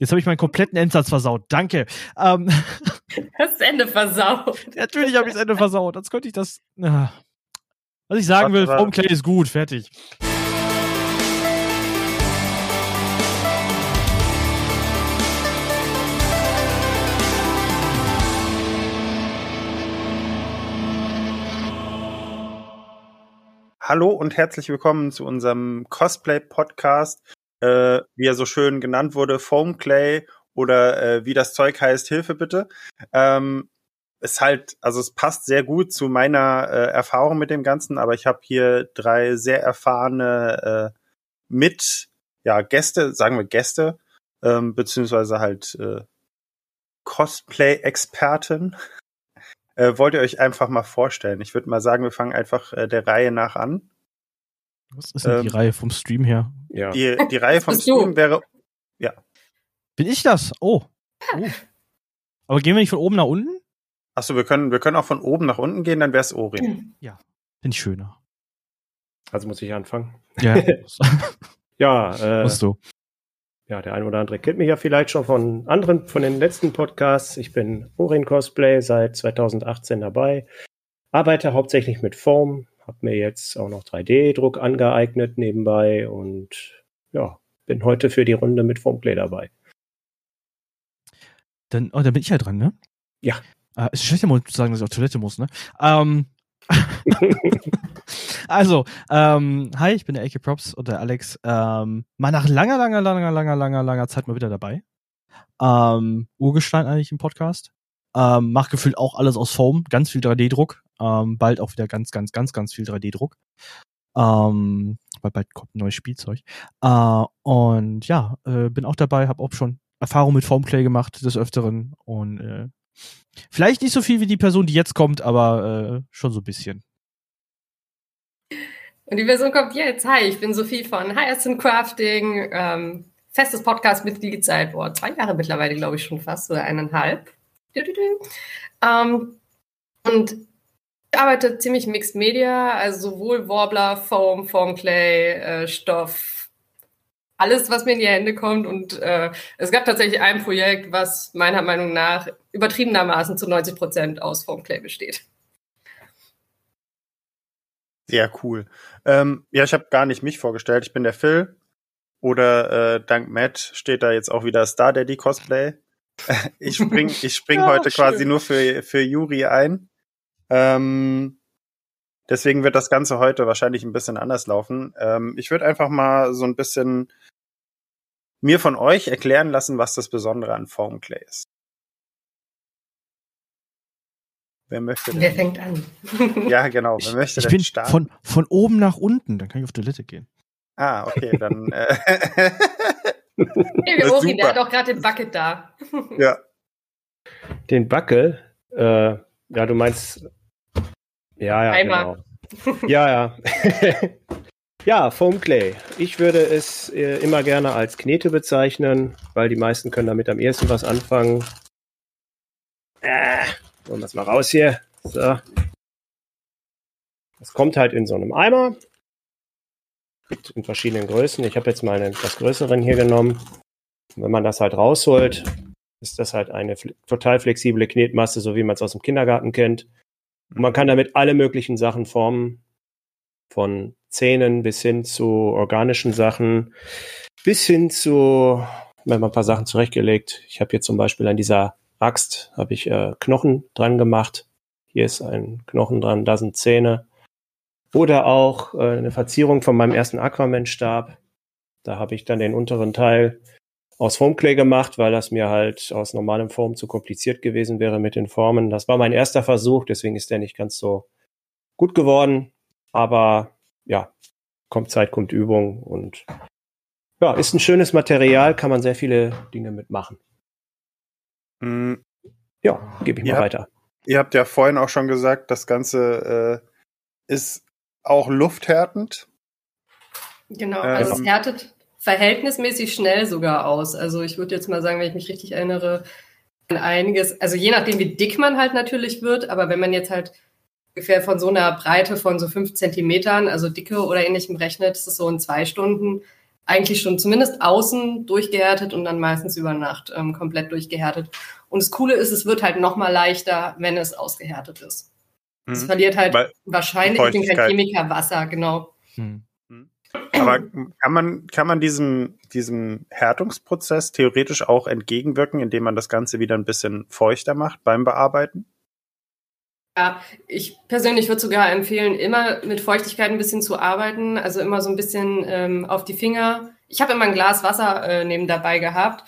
Jetzt habe ich meinen kompletten Endsatz versaut. Danke. Ähm, das Ende versaut. Natürlich habe ich das Ende versaut. Sonst könnte ich das. Na. Was ich sagen will, Foamclay ist gut. Fertig. Hallo und herzlich willkommen zu unserem Cosplay-Podcast, äh, wie er so schön genannt wurde, Foam Clay oder äh, wie das Zeug heißt, Hilfe bitte. Ähm, ist halt, also es passt sehr gut zu meiner äh, Erfahrung mit dem Ganzen, aber ich habe hier drei sehr erfahrene äh, mit, ja, Gäste, sagen wir Gäste, ähm, beziehungsweise halt äh, Cosplay-Experten. Äh, wollt ihr euch einfach mal vorstellen? Ich würde mal sagen, wir fangen einfach äh, der Reihe nach an. Was ist denn ähm, die Reihe vom Stream her? Ja. Die, die Reihe vom Stream wäre. Ja. Bin ich das? Oh. oh. Aber gehen wir nicht von oben nach unten? Achso, wir können, wir können auch von oben nach unten gehen, dann wäre es Ori. Ja. Finde ich schöner. Also muss ich anfangen. Ja. ja, äh, musst du ja, der eine oder andere kennt mich ja vielleicht schon von anderen, von den letzten Podcasts. Ich bin Orin Cosplay seit 2018 dabei, arbeite hauptsächlich mit Form, habe mir jetzt auch noch 3D-Druck angeeignet nebenbei und ja, bin heute für die Runde mit Formplay dabei. Dann, oh, dann bin ich ja dran, ne? Ja. Äh, ist schlecht, zu sagen, dass ich auf Toilette muss, ne? Ähm, also, ähm, hi, ich bin der AK Props und der Alex. Ähm, mal nach langer, langer, langer, langer, langer, langer Zeit mal wieder dabei. Ähm, Urgestein eigentlich im Podcast. Ähm, mach gefühlt auch alles aus Foam, ganz viel 3D-Druck. Ähm, bald auch wieder ganz, ganz, ganz, ganz viel 3D-Druck. Ähm, weil bald kommt ein neues Spielzeug. Äh, und ja, äh, bin auch dabei, habe auch schon Erfahrung mit Foamclay gemacht des Öfteren und äh, Vielleicht nicht so viel wie die Person, die jetzt kommt, aber äh, schon so ein bisschen. Und die Person kommt jetzt. Hi, ich bin Sophie von Hyacinth Crafting, ähm, festes Podcast-Mitglied seit boah, zwei Jahre mittlerweile, glaube ich schon fast, oder eineinhalb. Ähm, und arbeite ziemlich Mixed Media, also sowohl Warbler, Foam, Formclay, äh, Stoff, alles, was mir in die Hände kommt. Und äh, es gab tatsächlich ein Projekt, was meiner Meinung nach übertriebenermaßen zu 90 Prozent aus Formclay besteht. Sehr cool. Ähm, ja, ich habe gar nicht mich vorgestellt. Ich bin der Phil. Oder äh, dank Matt steht da jetzt auch wieder Star Daddy Cosplay. ich spring, ich spring ja, heute schön. quasi nur für, für Yuri ein. Ähm, deswegen wird das Ganze heute wahrscheinlich ein bisschen anders laufen. Ähm, ich würde einfach mal so ein bisschen mir von euch erklären lassen, was das Besondere an Formclay ist. Wer möchte denn? Wer fängt an? ja, genau. Wer möchte ich denn bin starten? Von, von oben nach unten, dann kann ich auf Toilette gehen. Ah, okay, dann. Äh hey, der Ori, der hat auch gerade den Bucket da. ja. Den Buckel? Äh, ja, du meinst. Ja, ja. Einmal. Genau. ja, ja. Ja, Foam Clay. Ich würde es äh, immer gerne als Knete bezeichnen, weil die meisten können damit am ehesten was anfangen. Äh, holen wir es mal raus hier. So. Das kommt halt in so einem Eimer. Gibt in verschiedenen Größen. Ich habe jetzt mal einen etwas größeren hier genommen. wenn man das halt rausholt, ist das halt eine total flexible Knetmasse, so wie man es aus dem Kindergarten kennt. Und man kann damit alle möglichen Sachen formen. Von Zähnen bis hin zu organischen Sachen, bis hin zu, wir haben ein paar Sachen zurechtgelegt. Ich habe hier zum Beispiel an dieser Axt habe ich äh, Knochen dran gemacht. Hier ist ein Knochen dran, da sind Zähne. Oder auch äh, eine Verzierung von meinem ersten Aquaman-Stab. Da habe ich dann den unteren Teil aus Foamclay gemacht, weil das mir halt aus normalem Form zu kompliziert gewesen wäre mit den Formen. Das war mein erster Versuch, deswegen ist der nicht ganz so gut geworden. Aber ja, kommt Zeit, kommt Übung und ja, ist ein schönes Material, kann man sehr viele Dinge mitmachen. Mhm. Ja, gebe ich mal habt, weiter. Ihr habt ja vorhin auch schon gesagt, das Ganze äh, ist auch lufthärtend. Genau, also ähm, es härtet verhältnismäßig schnell sogar aus. Also ich würde jetzt mal sagen, wenn ich mich richtig erinnere, an einiges, also je nachdem, wie dick man halt natürlich wird, aber wenn man jetzt halt ungefähr von so einer Breite von so fünf Zentimetern, also Dicke oder ähnlichem rechnet, ist es so in zwei Stunden eigentlich schon zumindest außen durchgehärtet und dann meistens über Nacht ähm, komplett durchgehärtet. Und das Coole ist, es wird halt noch mal leichter, wenn es ausgehärtet ist. Mhm. Es verliert halt Weil wahrscheinlich, ich bin kein Chemiker, Wasser, genau. Mhm. Aber kann man, kann man diesem, diesem Härtungsprozess theoretisch auch entgegenwirken, indem man das Ganze wieder ein bisschen feuchter macht beim Bearbeiten? Ja, ich persönlich würde sogar empfehlen, immer mit Feuchtigkeit ein bisschen zu arbeiten, also immer so ein bisschen ähm, auf die Finger. Ich habe immer ein Glas Wasser äh, neben dabei gehabt,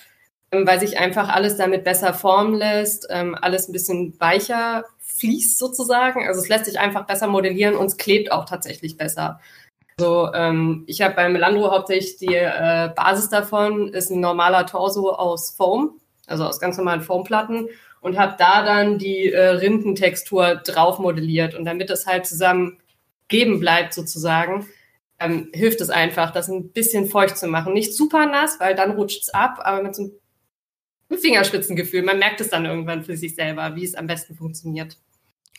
ähm, weil sich einfach alles damit besser formen lässt, ähm, alles ein bisschen weicher fließt sozusagen. Also es lässt sich einfach besser modellieren und es klebt auch tatsächlich besser. So, ähm, ich habe beim Melandro hauptsächlich die äh, Basis davon, ist ein normaler Torso aus Foam, also aus ganz normalen Foamplatten und habe da dann die äh, Rindentextur drauf modelliert. Und damit es halt zusammen geben bleibt sozusagen, ähm, hilft es einfach, das ein bisschen feucht zu machen. Nicht super nass, weil dann rutscht es ab, aber mit so einem Fingerspitzengefühl. Man merkt es dann irgendwann für sich selber, wie es am besten funktioniert.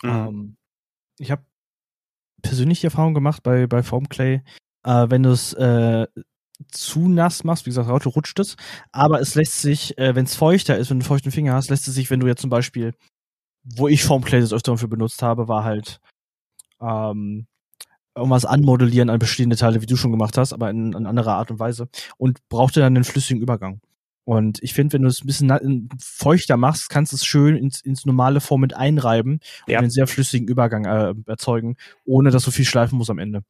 Mhm. Ähm, ich habe persönlich die Erfahrung gemacht bei, bei Formclay, äh, wenn du es äh, zu nass machst, wie gesagt, heute rutscht es, aber es lässt sich, äh, wenn es feuchter ist, wenn du einen feuchten Finger hast, lässt es sich, wenn du jetzt zum Beispiel, wo ich Formclay das öfter für benutzt habe, war halt ähm, irgendwas anmodellieren an bestehende Teile, wie du schon gemacht hast, aber in, in anderer Art und Weise. Und brauchte dann einen flüssigen Übergang. Und ich finde, wenn du es ein bisschen feuchter machst, kannst du es schön ins, ins normale Form mit einreiben ja. und einen sehr flüssigen Übergang äh, erzeugen, ohne dass du viel schleifen musst am Ende.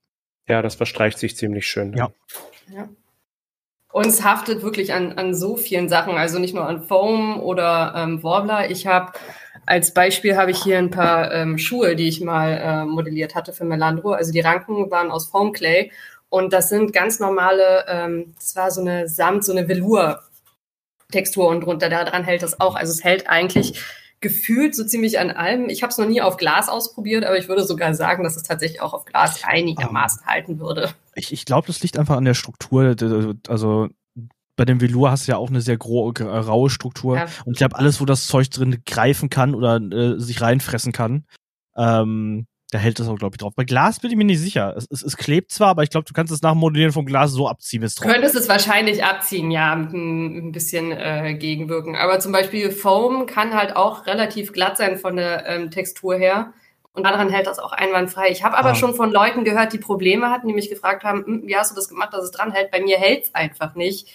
Ja, das verstreicht sich ziemlich schön. Ja. ja. Und es haftet wirklich an, an so vielen Sachen, also nicht nur an Foam oder ähm, Warbler. Ich habe als Beispiel habe ich hier ein paar ähm, Schuhe, die ich mal äh, modelliert hatte für Melandro. Also die Ranken waren aus Foam Clay und das sind ganz normale, ähm, das war so eine Samt, so eine Velour Textur und drunter daran hält das auch. Also es hält eigentlich gefühlt so ziemlich an allem. Ich habe es noch nie auf Glas ausprobiert, aber ich würde sogar sagen, dass es tatsächlich auch auf Glas einigermaßen um, halten würde. Ich, ich glaube, das liegt einfach an der Struktur. Also bei dem Velour hast du ja auch eine sehr raue Struktur. Ja. Und ich glaube, alles, wo das Zeug drin greifen kann oder äh, sich reinfressen kann, ähm, da hält das auch, glaube ich, drauf. Bei Glas bin ich mir nicht sicher. Es, es, es klebt zwar, aber ich glaube, du kannst es nach dem Modellieren vom Glas so abziehen, bis drauf. Du könntest es wahrscheinlich abziehen, ja, mit ein, ein bisschen äh, gegenwirken. Aber zum Beispiel Foam kann halt auch relativ glatt sein von der ähm, Textur her. Und daran hält das auch einwandfrei. Ich habe aber ah. schon von Leuten gehört, die Probleme hatten, die mich gefragt haben, hm, wie hast du das gemacht, dass es dran hält? Bei mir hält es einfach nicht.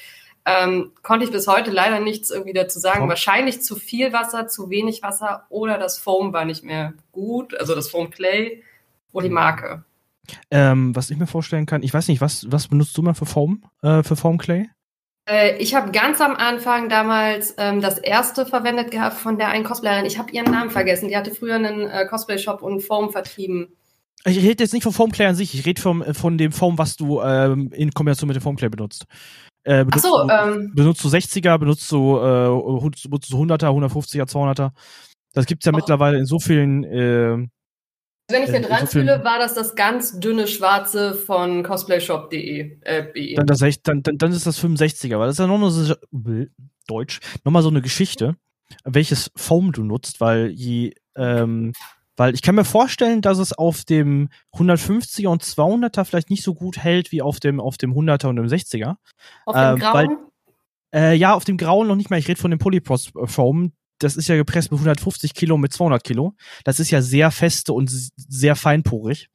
Ähm, konnte ich bis heute leider nichts irgendwie dazu sagen. Oh. Wahrscheinlich zu viel Wasser, zu wenig Wasser oder das Foam war nicht mehr gut, also das Foam Clay oder die hm. Marke. Ähm, was ich mir vorstellen kann, ich weiß nicht, was, was benutzt du mal für Foam, äh, für Foam Clay? Äh, ich habe ganz am Anfang damals ähm, das erste verwendet gehabt von der einen Cosplayerin. Ich habe ihren Namen vergessen. Die hatte früher einen äh, Cosplay-Shop und Foam vertrieben. Ich rede jetzt nicht vom Foam Clay an sich, ich rede von dem Foam, was du ähm, in Kombination mit dem Foam Clay benutzt. Äh, benutzt, so, du, ähm, benutzt du 60er, benutzt du, äh, benutzt du 100er, 150er, 200er. Das gibt's ja oh. mittlerweile in so vielen. Äh, wenn ich mir dran so fühle, war das das ganz dünne schwarze von cosplayshop.de. Äh, dann, das, dann, dann, dann ist das 65er, weil das ist ja noch nur so, Deutsch, nochmal so eine Geschichte, welches Foam du nutzt, weil je ähm, weil ich kann mir vorstellen, dass es auf dem 150er und 200er vielleicht nicht so gut hält wie auf dem, auf dem 100er und dem 60er. Auf dem äh, grauen? Weil, äh, ja, auf dem grauen noch nicht mehr. Ich rede von dem Polypros Foam. Das ist ja gepresst mit 150 Kilo mit 200 Kilo. Das ist ja sehr feste und sehr feinporig.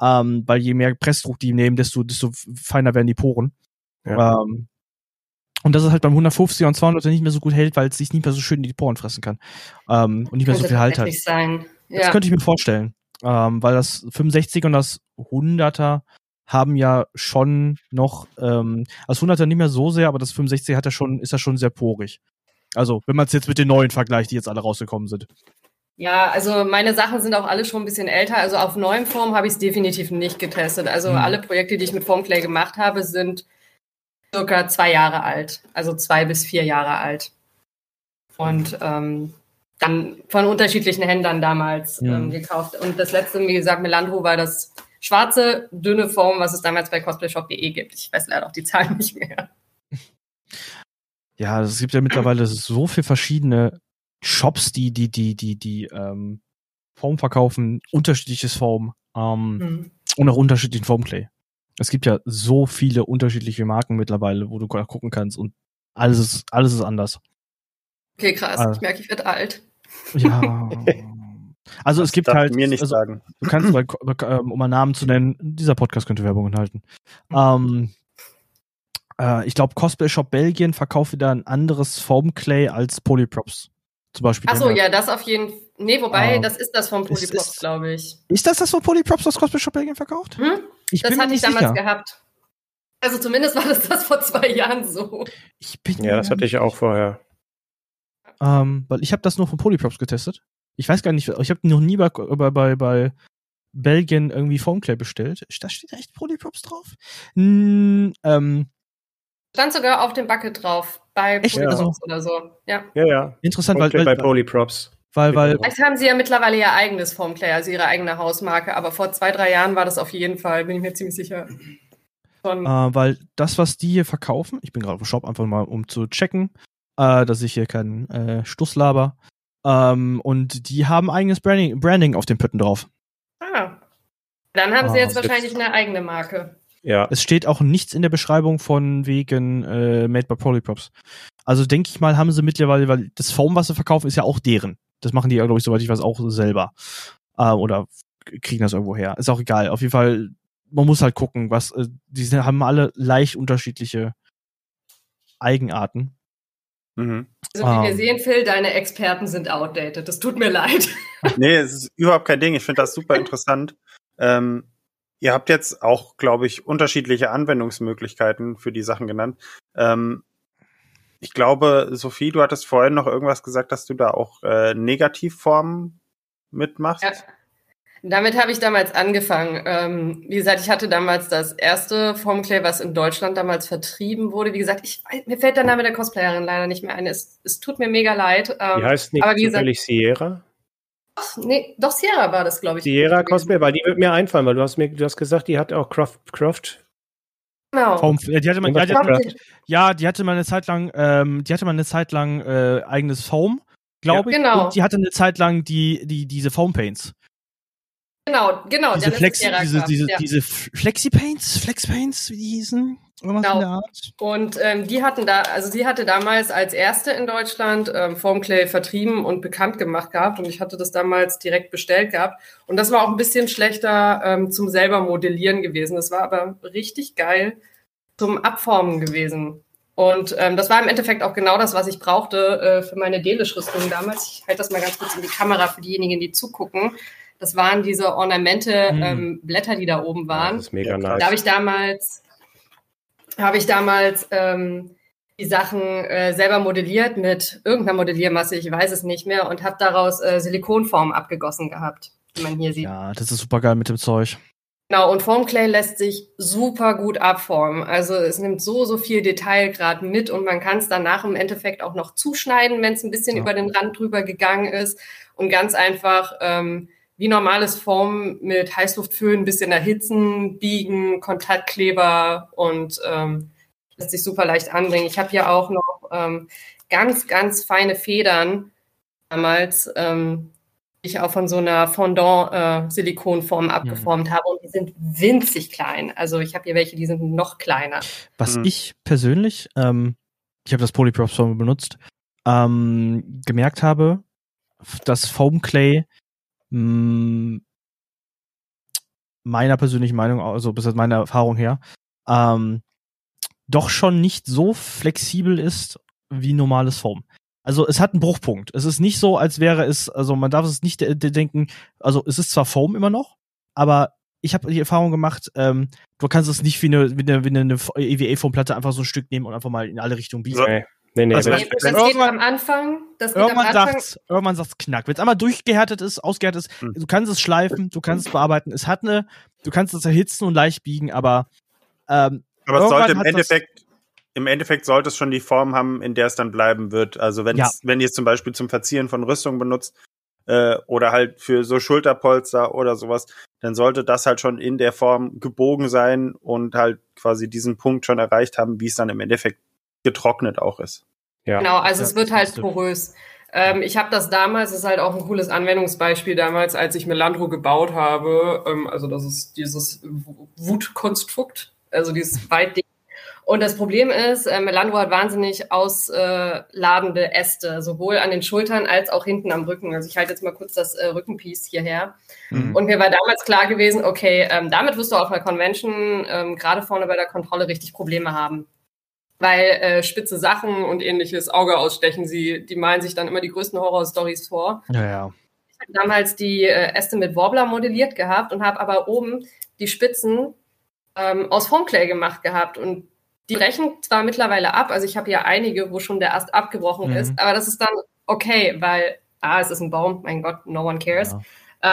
Ähm, weil je mehr Pressdruck die nehmen, desto, desto feiner werden die Poren. Ja. Ähm, und dass es halt beim 150er und 200er nicht mehr so gut hält, weil es sich nicht mehr so schön in die Poren fressen kann. Ähm, und nicht mehr so viel Halt hat. Sein. Ja. Das könnte ich mir vorstellen. Ähm, weil das 65 und das 100er haben ja schon noch, ähm, das 100er nicht mehr so sehr, aber das 65 hat ja schon, ist ja schon sehr porig. Also, wenn man es jetzt mit den neuen vergleicht, die jetzt alle rausgekommen sind. Ja, also meine Sachen sind auch alle schon ein bisschen älter. Also auf neuen Form habe ich es definitiv nicht getestet. Also hm. alle Projekte, die ich mit Formclay gemacht habe, sind circa zwei Jahre alt. Also zwei bis vier Jahre alt. Und ähm, dann von unterschiedlichen Händlern damals ja. ähm, gekauft. Und das letzte, wie gesagt, Melandro war das schwarze, dünne Form, was es damals bei cosplayshop.de gibt. Ich weiß leider auch die Zahlen nicht mehr. Ja, es gibt ja mittlerweile so viele verschiedene Shops, die, die, die, die, die ähm, Form verkaufen, unterschiedliches Form ähm, mhm. und auch unterschiedlichen Formclay. Es gibt ja so viele unterschiedliche Marken mittlerweile, wo du gucken kannst und alles ist, alles ist anders. Okay, krass. Ah. Ich merke, ich werde alt. Ja. Also es gibt halt, mir nicht also, sagen. du kannst, bei, ähm, um mal Namen zu nennen, dieser Podcast könnte Werbung enthalten. Ähm, äh, ich glaube, Cosplay Shop Belgien verkauft wieder ein anderes Foamclay als Polyprops. Zum Beispiel. Achso, ja, das auf jeden Fall. Nee, wobei, Ah. das ist das vom Es Polyprops, glaube ich. Ist das das von Polyprops, das Cosplay Shop Belgien verkauft? Hm? Ich Das bin mir hatte ich damals sicher. gehabt. Also zumindest war das das vor zwei Jahren so. Ich bin Ja, das hatte ich auch vorher. Ähm, weil ich habe das nur von Polyprops getestet. Ich weiß gar nicht, ich habe noch nie bei, bei, bei, bei Belgien irgendwie Foamclay bestellt. Da steht echt Polyprops drauf. Hm, ähm, Stand sogar auf dem Bucket drauf. Bei Echt? Polyprops oder so. Ja. Ja, ja. interessant, weil, weil, bei Polyprops. weil, weil, Vielleicht haben sie ja mittlerweile ihr eigenes Formclay, also ihre eigene Hausmarke, aber vor zwei, drei Jahren war das auf jeden Fall, bin ich mir ziemlich sicher. Von, äh, weil das, was die hier verkaufen, ich bin gerade im Shop einfach mal, um zu checken, äh, dass ich hier keinen äh, Stuss laber. Ähm, und die haben eigenes Branding, Branding auf den Pötten drauf. ah. Dann haben sie Ah, jetzt das wahrscheinlich jetzt- eine eigene Marke. Ja. Es steht auch nichts in der Beschreibung von wegen äh, Made by Polyprops. Also denke ich mal, haben sie mittlerweile, weil das Foam, was sie verkaufen, ist ja auch deren. Das machen die ja, glaube ich, soweit ich weiß, auch selber. Äh, oder kriegen das irgendwo her. Ist auch egal. Auf jeden Fall, man muss halt gucken, was, äh, die haben alle leicht unterschiedliche Eigenarten. Mhm. Also wie wir Ähm. sehen, Phil, deine Experten sind outdated. Das tut mir leid. Nee, es ist überhaupt kein Ding. Ich finde das super interessant. Ähm, ihr habt jetzt auch, glaube ich, unterschiedliche Anwendungsmöglichkeiten für die Sachen genannt. Ähm, ich glaube, Sophie, du hattest vorhin noch irgendwas gesagt, dass du da auch äh, Negativformen mitmachst. Ja. Damit habe ich damals angefangen. Ähm, wie gesagt, ich hatte damals das erste Formclay, was in Deutschland damals vertrieben wurde. Wie gesagt, ich, mir fällt der Name der Cosplayerin leider nicht mehr ein. Es, es tut mir mega leid. Ähm, Die heißt nicht aber wie gesagt- Sierra? doch, nee, doch Sierra war das, glaube ich. Sierra. Cosplay, weil die wird mir einfallen, weil du hast mir, du hast gesagt, die hat auch Croft, Croft. Genau. Äh, die hatte man, ja, die hatte, ja, die hatte mal eine Zeit lang, ähm, die hatte mal eine Zeit lang äh, eigenes Foam, glaube ich. Genau. Und die hatte eine Zeit lang die, die, diese Foam Paints. Genau, genau. diese Flexi, diese, diese, ja. diese Flexi Paints, Flex Paints, wie die hießen. Genau. Und ähm, die hatten da, also sie hatte damals als erste in Deutschland ähm, Formclay vertrieben und bekannt gemacht gehabt und ich hatte das damals direkt bestellt gehabt und das war auch ein bisschen schlechter ähm, zum selber modellieren gewesen. Das war aber richtig geil zum Abformen gewesen. Und ähm, das war im Endeffekt auch genau das, was ich brauchte äh, für meine Delish-Rüstung damals. Ich halte das mal ganz kurz in die Kamera für diejenigen, die zugucken. Das waren diese Ornamente, Mhm. ähm, Blätter, die da oben waren. Das ist mega nice. Da habe ich damals, habe ich damals ähm, die Sachen äh, selber modelliert mit irgendeiner Modelliermasse, ich weiß es nicht mehr, und habe daraus äh, Silikonform abgegossen gehabt, wie man hier sieht. Ja, das ist super geil mit dem Zeug. Genau, und Formclay lässt sich super gut abformen. Also es nimmt so, so viel Detailgrad mit und man kann es danach im Endeffekt auch noch zuschneiden, wenn es ein bisschen Ja. über den Rand drüber gegangen ist und ganz einfach ähm, wie normales Form mit Heißluftföhn ein bisschen erhitzen, biegen, Kontaktkleber und ähm, lässt sich super leicht anbringen. Ich habe hier auch noch ähm, ganz, ganz feine Federn damals, ähm, die ich auch von so einer Fondant-Silikonform abgeformt habe und die sind winzig klein. Also ich habe hier welche, die sind noch kleiner. Was Mhm. ich persönlich, ähm, ich habe das Polyprops Foam benutzt, ähm, gemerkt habe, dass Foam Clay mh, meiner persönlichen Meinung, also bis jetzt meiner Erfahrung her, ähm, doch schon nicht so flexibel ist wie normales Foam. Also es hat einen Bruchpunkt. Es ist nicht so, als wäre es, also man darf es nicht de de denken, also es ist zwar Foam immer noch, aber ich habe die Erfahrung gemacht, ähm, du kannst es nicht wie eine, wie eine, wie eine EVA-Foamplatte einfach so ein Stück nehmen und einfach mal in alle Richtungen biegen. Nee, nee, nee Also das, Nee, das wenn geht irgendwann- am Anfang, das geht am Irgendwann Anfang. sagt's, irgendwann sagt's knack. Wenn es einmal durchgehärtet ist, ausgehärtet ist, Hm. du kannst es schleifen, du kannst es bearbeiten. Es hat eine, du kannst es erhitzen und leicht biegen, aber ähm, Aber es Irgendwann sollte im das- Endeffekt, im Endeffekt sollte es schon die Form haben, in der es dann bleiben wird. Also wenn Ja. wenn ihr es zum Beispiel zum Verzieren von Rüstung benutzt äh, oder halt für so Schulterpolster oder sowas, dann sollte das halt schon in der Form gebogen sein und halt quasi diesen Punkt schon erreicht haben, wie es dann im Endeffekt getrocknet auch ist. ja. Genau, also Ja, es wird das halt porös. Ähm, ich habe das damals, das ist halt auch ein cooles Anwendungsbeispiel damals, als ich Melandro gebaut habe. Ähm, also das ist dieses Wutkonstrukt, also dieses Weitding. Und das Problem ist, äh, Melandro hat wahnsinnig ausladende äh, Äste, sowohl an den Schultern als auch hinten am Rücken. Also ich halte jetzt mal kurz das äh, Rückenpiece hierher. Mhm. Und mir war damals klar gewesen, okay, ähm, damit wirst du auf einer Convention ähm, gerade vorne bei der Kontrolle richtig Probleme haben weil äh, spitze Sachen und ähnliches Auge ausstechen. Sie, die malen sich dann immer die größten Horror-Stories vor. Ja, ja. Ich habe damals die äh, Äste mit Warbler modelliert gehabt und habe aber oben die Spitzen ähm, aus Foamclay gemacht gehabt und die brechen zwar mittlerweile ab, also ich habe ja einige, wo schon der Ast abgebrochen mhm. ist, aber das ist dann okay, weil ah, es ist ein Baum, mein Gott, no one cares. Ja.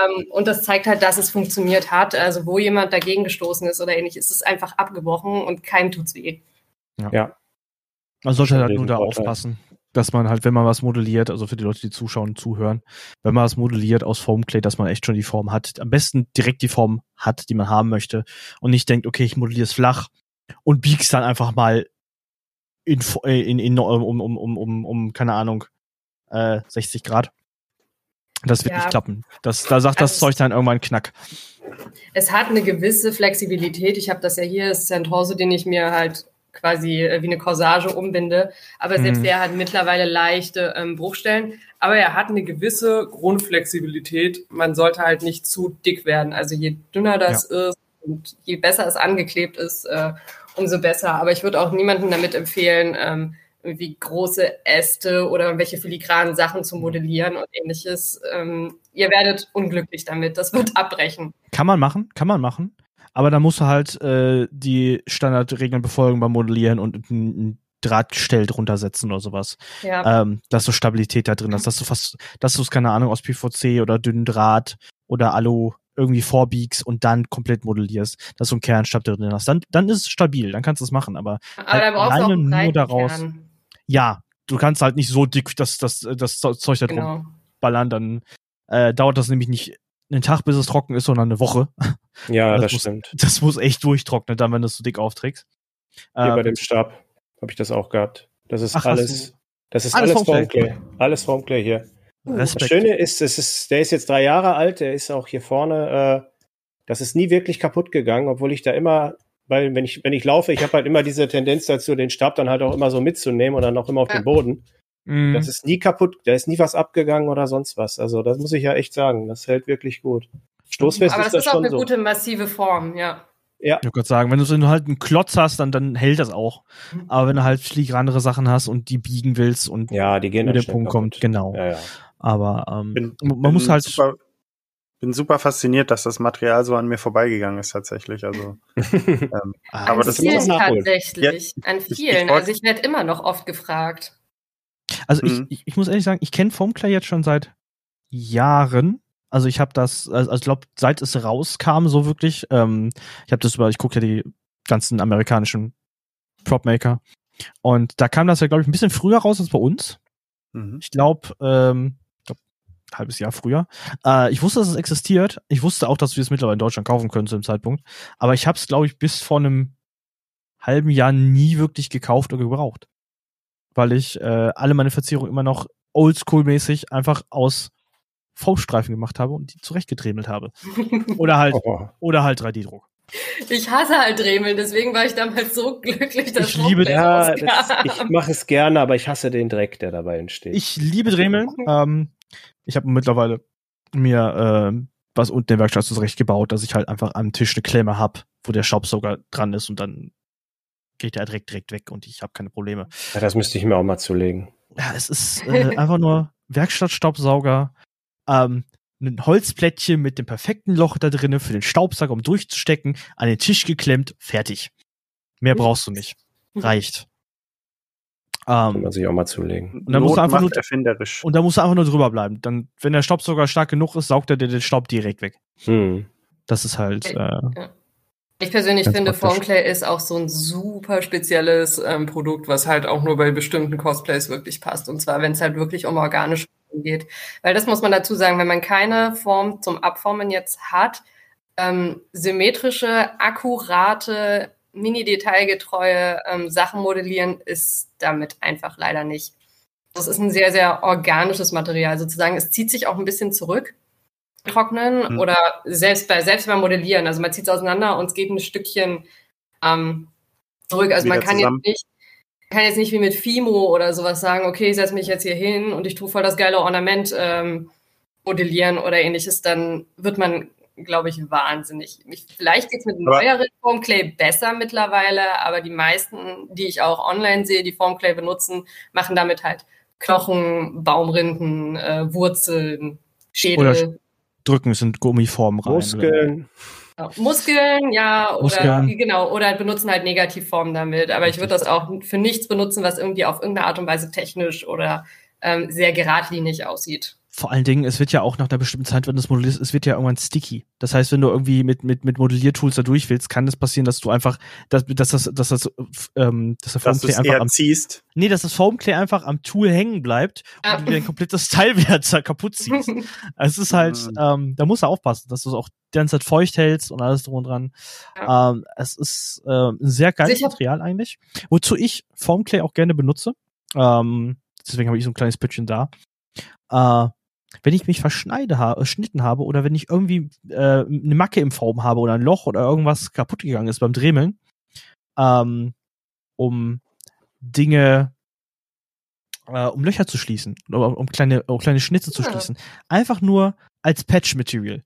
Ähm, und das zeigt halt, dass es funktioniert hat. Also wo jemand dagegen gestoßen ist oder ähnlich, ist es einfach abgebrochen und keinem tut's weh. Ja. ja. Man sollte halt nur da aufpassen, dass man halt, wenn man was modelliert, also für die Leute, die zuschauen und zuhören, wenn man was modelliert aus Foamclay, dass man echt schon die Form hat. Am besten direkt die Form hat, die man haben möchte und nicht denkt, okay, ich modelliere es flach und biegst dann einfach mal in, äh, in, in um, um, um, um, um, keine Ahnung, äh, 60 Grad. Das wird ja. nicht klappen. Das, da sagt das also Zeug dann irgendwann Knack. Es hat eine gewisse Flexibilität. Ich habe das ja hier, ist ein Torso, den ich mir halt quasi äh, wie eine Corsage umbinde. Aber selbst mhm. der hat mittlerweile leichte ähm, Bruchstellen. Aber er hat eine gewisse Grundflexibilität. Man sollte halt nicht zu dick werden. Also je dünner das ja. ist und je besser es angeklebt ist, äh, umso besser. Aber ich würde auch niemandem damit empfehlen, ähm, wie große Äste oder welche filigranen Sachen zu modellieren und ähnliches. Ähm, ihr werdet unglücklich damit. Das wird abbrechen. Kann man machen, kann man machen. Aber da musst du halt äh, die Standardregeln befolgen beim Modellieren und ein Drahtgestell drunter setzen oder sowas. Ja. Ähm, dass du Stabilität da drin hast, dass du fast, dass du es, keine Ahnung, aus PVC oder dünnen Draht oder Alu irgendwie vorbiegst und dann komplett modellierst, dass du einen Kernstab drin hast. Dann, dann ist es stabil, dann kannst du es machen, aber, aber halt alleine nur daraus. Kern. Ja, du kannst halt nicht so dick das, das, das Zeug da drum genau. ballern, dann äh, dauert das nämlich nicht einen Tag, bis es trocken ist, sondern eine Woche. Ja, das, das muss, stimmt. Das muss echt durchtrocknen, dann, wenn du es so dick aufträgst. Hier ähm, bei dem Stab habe ich das auch gehabt. Das ist Ach, alles, das ist alles, alles Formclay. Alles Formclay hier. Respekt. Das Schöne ist, es ist, der ist jetzt drei Jahre alt, der ist auch hier vorne, äh, das ist nie wirklich kaputt gegangen, obwohl ich da immer, weil wenn ich, wenn ich laufe, ich habe halt immer diese Tendenz dazu, den Stab dann halt auch immer so mitzunehmen und dann auch immer auf ja. den Boden. Mhm. Das ist nie kaputt, da ist nie was abgegangen oder sonst was. Also das muss ich ja echt sagen. Das hält wirklich gut. Stoßfest Aber ist das, ist auch eine so. gute massive Form, ja. Ja. Ich würde sagen, wenn du, wenn du halt einen Klotz hast, dann, dann hält das auch. Mhm. Aber wenn du halt filigrane Sachen hast und die biegen willst und ja, die gehen der Punkt kaputt. kommt, genau. Ja, ja. Aber ähm, bin, man bin muss halt. Super, bin super fasziniert, dass das Material so an mir vorbeigegangen ist tatsächlich. Also, ähm, aber das ist tatsächlich. Ja, an vielen. Ich, also ich werde immer noch oft gefragt. Also mhm. ich, ich muss ehrlich sagen, ich kenne Foamclay jetzt schon seit Jahren. Also ich habe das, also ich glaube, seit es rauskam, so wirklich, ähm, ich habe das über, ich gucke ja die ganzen amerikanischen Propmaker. Und da kam das ja, glaube ich, ein bisschen früher raus als bei uns. Mhm. Ich glaube, ähm, glaub, ein halbes Jahr früher. Äh, ich wusste, dass es existiert. Ich wusste auch, dass wir es mittlerweile in Deutschland kaufen können zu dem Zeitpunkt. Aber ich habe es, glaube ich, bis vor einem halben Jahr nie wirklich gekauft oder gebraucht weil ich äh, alle meine Verzierungen immer noch oldschool-mäßig einfach aus V-Streifen gemacht habe und die zurechtgedremelt habe. Oder halt, oh. oder halt 3D-Druck. Ich hasse halt Dremeln, deswegen war ich damals so glücklich, dass ich liebe ja, das, Ich mache es gerne, aber ich hasse den Dreck, der dabei entsteht. Ich liebe Dremeln. ähm, ich habe mittlerweile mir äh, was unten in der Werkstatt zurechtgebaut, dass ich halt einfach am Tisch eine Klemme hab, wo der Staubsauger dran ist und dann geht der direkt, direkt weg und ich habe keine Probleme. Ja, das müsste ich mir auch mal zulegen. Ja, es ist äh, einfach nur Werkstattstaubsauger, ähm, ein Holzplättchen mit dem perfekten Loch da drinnen für den Staubsauger, um durchzustecken, an den Tisch geklemmt, fertig. Mehr brauchst du nicht. Reicht. Ähm, Kann man sich auch mal zulegen. Und dann musst du einfach nur, erfinderisch. Und da musst du einfach nur drüber bleiben. Dann, wenn der Staubsauger stark genug ist, saugt er dir den Staub direkt weg. Hm. Das ist halt. Äh, ja. Ich persönlich finde, Formclay ist auch so ein super spezielles ähm, Produkt, was halt auch nur bei bestimmten Cosplays wirklich passt. Und zwar, wenn es halt wirklich um organische geht. Weil das muss man dazu sagen, wenn man keine Form zum Abformen jetzt hat, ähm, symmetrische, akkurate, mini-detailgetreue ähm, Sachen modellieren ist damit einfach leider nicht. Das ist ein sehr, sehr organisches Material sozusagen. Es zieht sich auch ein bisschen zurück, trocknen Hm. oder selbst bei, selbst beim Modellieren. Also man zieht es auseinander und es geht ein Stückchen ähm, zurück. Also man Wieder kann zusammen. jetzt nicht kann jetzt nicht wie mit Fimo oder sowas sagen, okay, ich setze mich jetzt hier hin und ich tue voll das geile Ornament ähm, modellieren oder ähnliches, dann wird man, glaube ich, wahnsinnig. Ich, vielleicht geht's mit Aber- neueren Formclay besser mittlerweile, aber die meisten, die ich auch online sehe, die Formclay benutzen, machen damit halt Knochen, Baumrinden, äh, Wurzeln, Schädel. Drücken sind Gummiformen rein. Muskeln. Ja, Muskeln, ja, oder Muskeln. genau, oder benutzen halt Negativformen damit. Aber ich würde das auch für nichts benutzen, was irgendwie auf irgendeine Art und Weise technisch oder ähm, sehr geradlinig aussieht. Vor allen Dingen, es wird ja auch nach einer bestimmten Zeit, wenn du es modellierst, es wird ja irgendwann sticky. Das heißt, wenn du irgendwie mit, mit, mit Modelliertools da durch willst, kann es passieren, dass du einfach, dass, dass das, dass das, ähm, dass der Foamclay einfach am, ziehst. nee, dass das Foamclay einfach am Tool hängen bleibt Ja. und du dein komplettes Teilwert kaputt ziehst. Also es ist halt, Mhm. ähm, da musst du aufpassen, dass du es auch die ganze Zeit feucht hältst und alles drum und dran. Ähm, es ist äh, ein sehr geiles Sicher. Material eigentlich. Wozu ich Foamclay auch gerne benutze. Ähm, deswegen habe ich so ein kleines Püttchen da. Äh, wenn ich mich verschneide ha schnitten habe oder wenn ich irgendwie äh, eine Macke im Foam habe oder ein Loch oder irgendwas kaputt gegangen ist beim Dremeln, ähm, um Dinge, äh, um Löcher zu schließen, oder um kleine, um kleine Schnitze zu Ja. schließen. Einfach nur als Patch-Material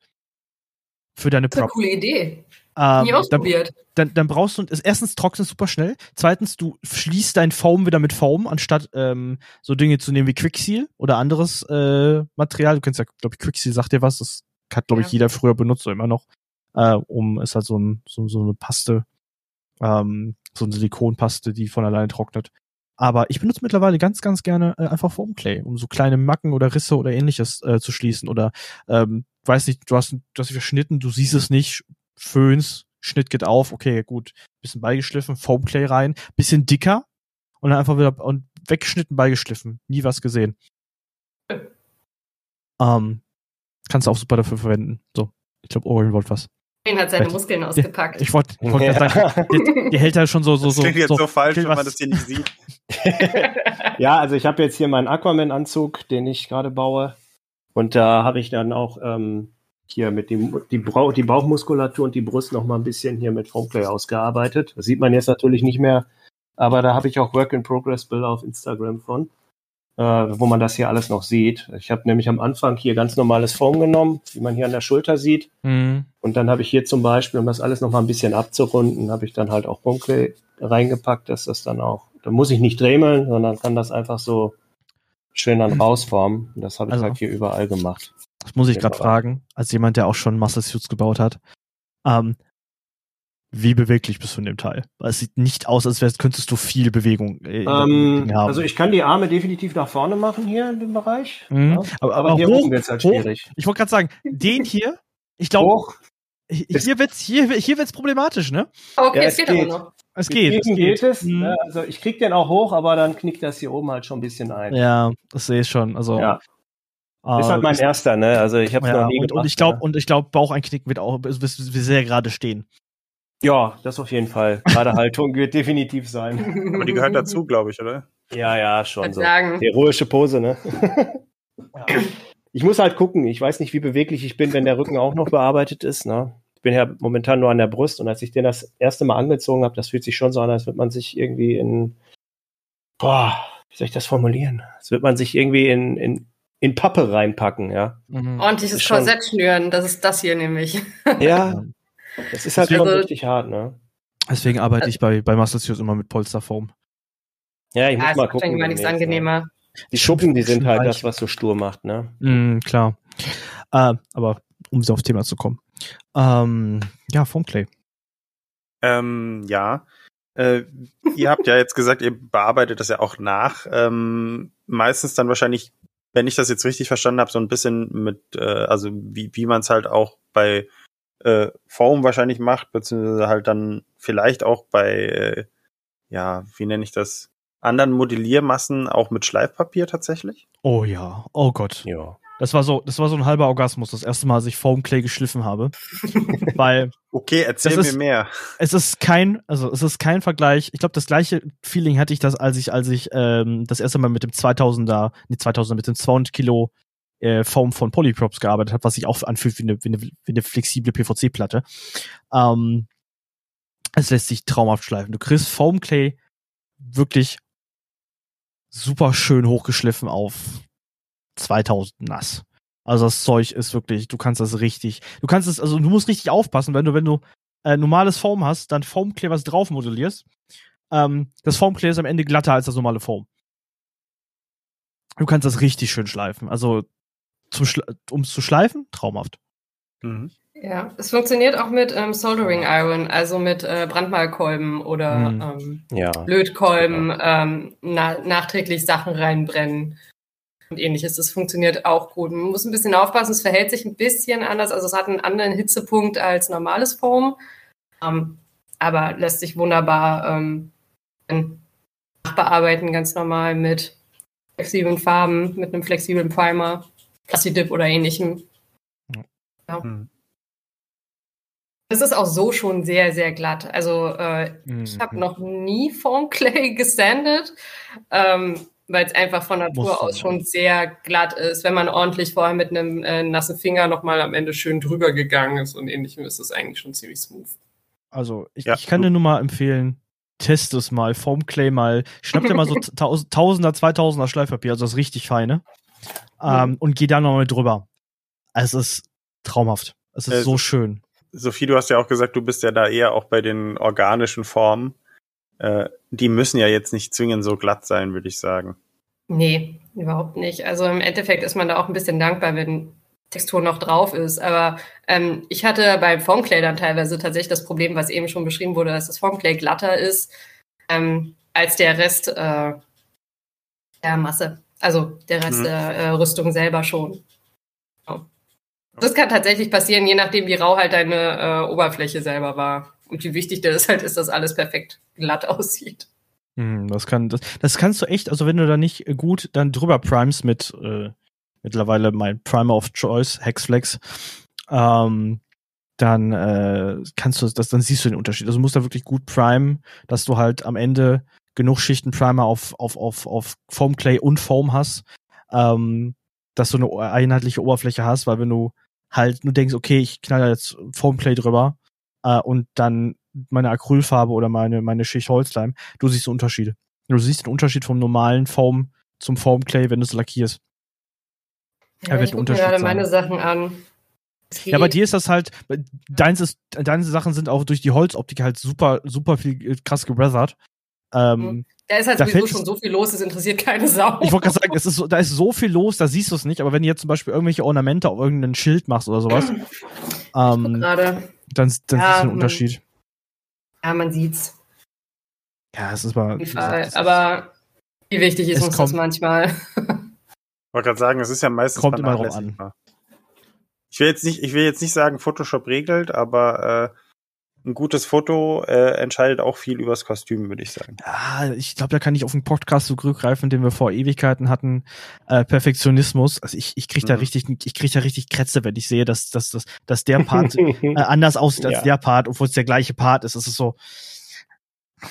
für deine Das ist eine Prop. coole Idee. Ähm, Nie dann, ausprobiert. dann, dann brauchst du, ist erstens trocknet super schnell, zweitens du schließt dein Foam wieder mit Foam, anstatt ähm, so Dinge zu nehmen wie Quickseal oder anderes äh, Material. Du kennst ja, glaube ich, Quickseal sagt dir was, das hat, glaube ich, Ja. jeder früher benutzt, oder immer noch. Äh, um, ist halt so, ein, so, so eine Paste, ähm, so eine Silikonpaste, die von alleine trocknet. Aber ich benutze mittlerweile ganz, ganz gerne äh, einfach Foamclay, um so kleine Macken oder Risse oder ähnliches äh, zu schließen. Oder ähm, weiß nicht, du hast, du hast dich verschnitten, du siehst es nicht, föhns, Schnitt geht auf, okay, gut, bisschen beigeschliffen, Foamclay rein, bisschen dicker und dann einfach wieder und weggeschnitten, beigeschliffen. Nie was gesehen. Ähm, kannst du auch super dafür verwenden. So, ich glaube, Orion wollte was. Den hat seine Vielleicht- Muskeln ausgepackt. Ich wollte ich wollt Ja. sagen, die, die hält halt schon so, so, Das so. klingt jetzt so, falsch, will wenn man das hier nicht sieht. Ja, also ich habe jetzt hier meinen Aquaman-Anzug, den ich gerade baue. Und da habe ich dann auch ähm, hier mit dem, die, Brau die Bauchmuskulatur und die Brust noch mal ein bisschen hier mit Foamplay ausgearbeitet. Das sieht man jetzt natürlich nicht mehr, aber da habe ich auch Work-in-Progress-Bilder auf Instagram von, äh, wo man das hier alles noch sieht. Ich habe nämlich am Anfang hier ganz normales Foam genommen, wie man hier an der Schulter sieht. Mhm. Und dann habe ich hier zum Beispiel, um das alles noch mal ein bisschen abzurunden, habe ich dann halt auch Foamclay reingepackt, dass das dann auch, da muss ich nicht dremeln, sondern kann das einfach so schön dann rausformen. Und das habe ich Also- halt hier überall gemacht. Das muss ich gerade fragen, als jemand, der auch schon Muscle Suits gebaut hat. Ähm, wie beweglich bist du in dem Teil? Weil Es sieht nicht aus, als wärst, könntest du viel Bewegung äh, dem Ähm, haben. also ich kann die Arme definitiv nach vorne machen hier in dem Bereich. Mhm. Ja. aber, Aber, aber hier hoch, oben wird's halt hoch, schwierig. ich wollte gerade sagen, den hier, ich glaube, hier wird's, hier, hier wird's problematisch, ne? okay, Ja, es es geht aber noch. Es geht, es geht. geht es. Mhm. Ne? Also ich krieg den auch hoch, aber dann knickt das hier oben halt schon ein bisschen ein. Ja, das sehe ich schon. Also, Ja. Äh, Ist halt mein erster, ne? Also ich habe ja, noch nie und, gemacht, und ich glaube, ne? und ich glaube, Baucheinknicken wird auch, wir sehr gerade stehen. Ja, das auf jeden Fall. Gerade Haltung wird definitiv sein. Aber die gehört dazu, glaube ich, oder? Ja, ja, schon so. sagen. Heroische Pose, ne? Ich muss halt gucken. Ich weiß nicht, wie beweglich ich bin, wenn der Rücken auch noch bearbeitet ist. Ne? Ich bin ja momentan nur an der Brust und als ich den das erste Mal angezogen habe, das fühlt sich schon so an, als würde man sich irgendwie in, boah, wie soll ich das formulieren? Als würde man sich irgendwie in, in, in Pappe reinpacken, ja. Mhm. Ordentliches Ist schon- Korsett schnüren, das ist das hier nämlich. Ja, das ist halt Deswegen- schon richtig hart, ne? Deswegen arbeite ich bei, bei Muscle Suits immer mit Polsterfoam. Ja, ich Ja, muss ist mal gucken. mal nichts ne? angenehmer. Die Schuppen, die sind halt das, was so stur macht, ne? Mhm, klar. Äh, aber um so aufs Thema zu kommen. Ähm, ja, Foamclay. Ähm, ja. Äh, ihr habt ja jetzt gesagt, ihr bearbeitet das ja auch nach. Ähm, meistens dann wahrscheinlich, wenn ich das jetzt richtig verstanden habe, so ein bisschen mit, äh, also wie, wie man es halt auch bei äh, Foam wahrscheinlich macht, beziehungsweise halt dann vielleicht auch bei, äh, ja, wie nenne ich das, anderen Modelliermassen auch mit Schleifpapier tatsächlich. Oh ja, oh Gott. Ja. Das war so, das war so ein halber Orgasmus, das erste Mal, als ich Foam Clay geschliffen habe. Weil Okay, erzähl mir ist- mehr. es ist kein, also es ist kein Vergleich. Ich glaube, das gleiche Feeling hatte ich das, als ich, als ich ähm, das erste Mal mit dem 2000er, nee 2000er, mit dem 200 Kilo äh, Foam von Polyprops gearbeitet habe, was sich auch anfühlt wie eine, wie eine, wie eine flexible PVC-Platte. Ähm, es lässt sich traumhaft schleifen. Du kriegst Foam Clay wirklich super schön hochgeschliffen auf 2000 nass. Also das Zeug ist wirklich, du kannst das richtig, du kannst es, also du musst richtig aufpassen, wenn du, wenn du äh, normales Foam hast, dann Foam Clay was drauf modellierst. Ähm, das Foam Clay ist am Ende glatter als das normale Foam. Du kannst das richtig schön schleifen. Also zum um es zu schleifen, traumhaft. Mhm. Ja, es funktioniert auch mit ähm, Soldering Iron, also mit äh, Brandmalkolben oder Mhm. ähm, Ja. Lötkolben, ähm, na nachträglich Sachen reinbrennen und ähnliches. Das funktioniert auch gut. Man muss ein bisschen aufpassen, es verhält sich ein bisschen anders. Also es hat einen anderen Hitzepunkt als normales Foam, ähm, aber lässt sich wunderbar ähm, nachbearbeiten, ganz normal mit flexiblen Farben, mit einem flexiblen Primer, Plastidip oder ähnlichem. Mhm. Es ist auch so schon sehr, sehr glatt. Also äh, Mhm. ich habe noch nie Foam Clay gesandet, ähm, weil es einfach von Natur aus schon sehr glatt ist. Wenn man ordentlich vorher mit einem äh, nassen Finger nochmal am Ende schön drüber gegangen ist und ähnlichem, ist es eigentlich schon ziemlich smooth. Also ich, Ja, ich kann du- dir nur mal empfehlen, test es mal, Foam Clay mal, schnapp dir mal so taus- Tausender, Zweitausender Schleifpapier, also das richtig feine, ähm, Mhm. und geh da nochmal drüber. Es ist traumhaft. Es ist Äh, so schön. Sophie, du hast ja auch gesagt, du bist ja da eher auch bei den organischen Formen. Äh, die müssen ja jetzt nicht zwingend so glatt sein, würde ich sagen. Nee, überhaupt nicht. Also im Endeffekt ist man da auch ein bisschen dankbar, wenn Textur noch drauf ist. Aber ähm, ich hatte beim Formclay dann teilweise tatsächlich das Problem, was eben schon beschrieben wurde, dass das Formclay glatter ist ähm, als der Rest äh, der Masse. Also der Rest Mhm. der äh, Rüstung selber schon. Ja. Das kann tatsächlich passieren, je nachdem, wie rau halt deine äh, Oberfläche selber war. Und wie wichtig das halt ist, dass alles perfekt glatt aussieht. Hm, das kann, das, das kannst du echt, also wenn du da nicht gut dann drüber primes mit äh, mittlerweile mein Primer of Choice, Hexflex, ähm, dann äh, kannst du das, dann siehst du den Unterschied. Also du musst da wirklich gut primen, dass du halt am Ende genug Schichten Primer auf, auf, auf, auf Foam Clay und Foam hast, ähm, dass du eine einheitliche Oberfläche hast, weil wenn du halt nur denkst, okay, ich knall da jetzt Foam Clay drüber äh, und dann meine Acrylfarbe oder meine, meine Schicht Holzleim, du siehst Unterschiede. Du siehst den Unterschied vom normalen Foam zum Foam Clay, wenn du es lackierst. Ja, wird ich gucke gerade sein. meine Sachen an. Es Ja, bei dir ist das halt, deins ist, deine Sachen sind auch durch die Holzoptik halt super, super viel krass geweathert. Ähm, Mhm. Da ist halt da sowieso fällt schon so viel los, es interessiert keine Sau. Ich wollte gerade sagen, es ist so, da ist so viel los, da siehst du es nicht, aber wenn du jetzt zum Beispiel irgendwelche Ornamente auf irgendein Schild machst oder sowas, ähm, dann, dann Ja, siehst du man- einen Unterschied. Ja, man sieht's. Ja, es ist mal. Fall. ist- Aber wie wichtig ist Es uns kommt- das manchmal? Ich wollte gerade sagen, es ist ja meistens Kommt immer drauf vernachlässigbar. Ich will jetzt nicht, ich will jetzt nicht sagen, Photoshop regelt, aber äh, ein gutes Foto äh, entscheidet auch viel übers Kostüm, würde ich sagen. Ja, ich glaube, da kann ich auf einen Podcast zurückgreifen, den wir vor Ewigkeiten hatten. Äh, Perfektionismus. Also ich, ich krieg da Mhm. richtig, ich krieg da richtig Krätze, wenn ich sehe, dass, dass, dass, dass der Part äh, anders aussieht als Ja. der Part, obwohl es der gleiche Part ist. Es ist so.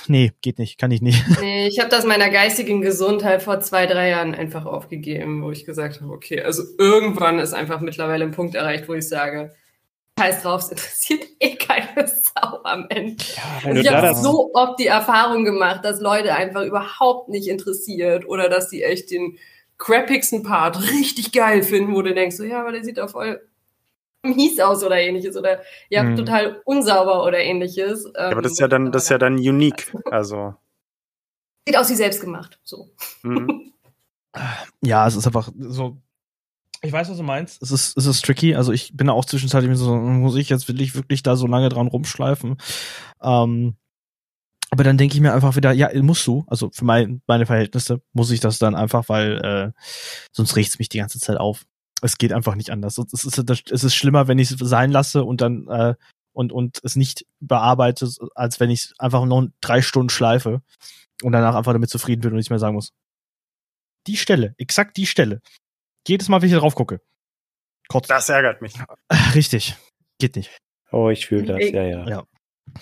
Nee, geht nicht, kann ich nicht. nee, ich habe das meiner geistigen Gesundheit vor zwei, drei Jahren einfach aufgegeben, wo ich gesagt habe, okay, also irgendwann ist einfach mittlerweile ein Punkt erreicht, wo ich sage, Scheiß drauf, es interessiert eh keine Sau am Ende. wenn Also ich habe so oft die Erfahrung gemacht, dass Leute einfach überhaupt nicht interessiert oder dass sie echt den crappigsten Part richtig geil finden, wo du denkst, so, ja, aber der sieht doch voll mies aus oder ähnliches oder ja, Mhm. total unsauber oder ähnliches. Ja, aber das ist ja dann, das ist ja dann unique. Also. Sieht aus wie selbst gemacht. So. Mhm. Ja, es ist einfach so. Ich weiß, was du meinst. Es ist, es ist tricky. Also ich bin da auch zwischenzeitlich so, muss ich jetzt will ich wirklich da so lange dran rumschleifen. Ähm, aber dann denke ich mir einfach wieder, ja, musst du. Also für mein, meine Verhältnisse muss ich das dann einfach, weil äh, sonst riecht's mich die ganze Zeit auf. Es geht einfach nicht anders. Es ist, es ist schlimmer, wenn ich es sein lasse und dann äh, und und es nicht bearbeite, als wenn ich einfach noch drei Stunden schleife und danach einfach damit zufrieden bin und nichts mehr sagen muss. Die Stelle, exakt die Stelle. Jedes Mal, wenn ich drauf gucke, Kotzt. Das ärgert mich. Richtig. Geht nicht. Oh, ich fühle das, ja, ja. Ja.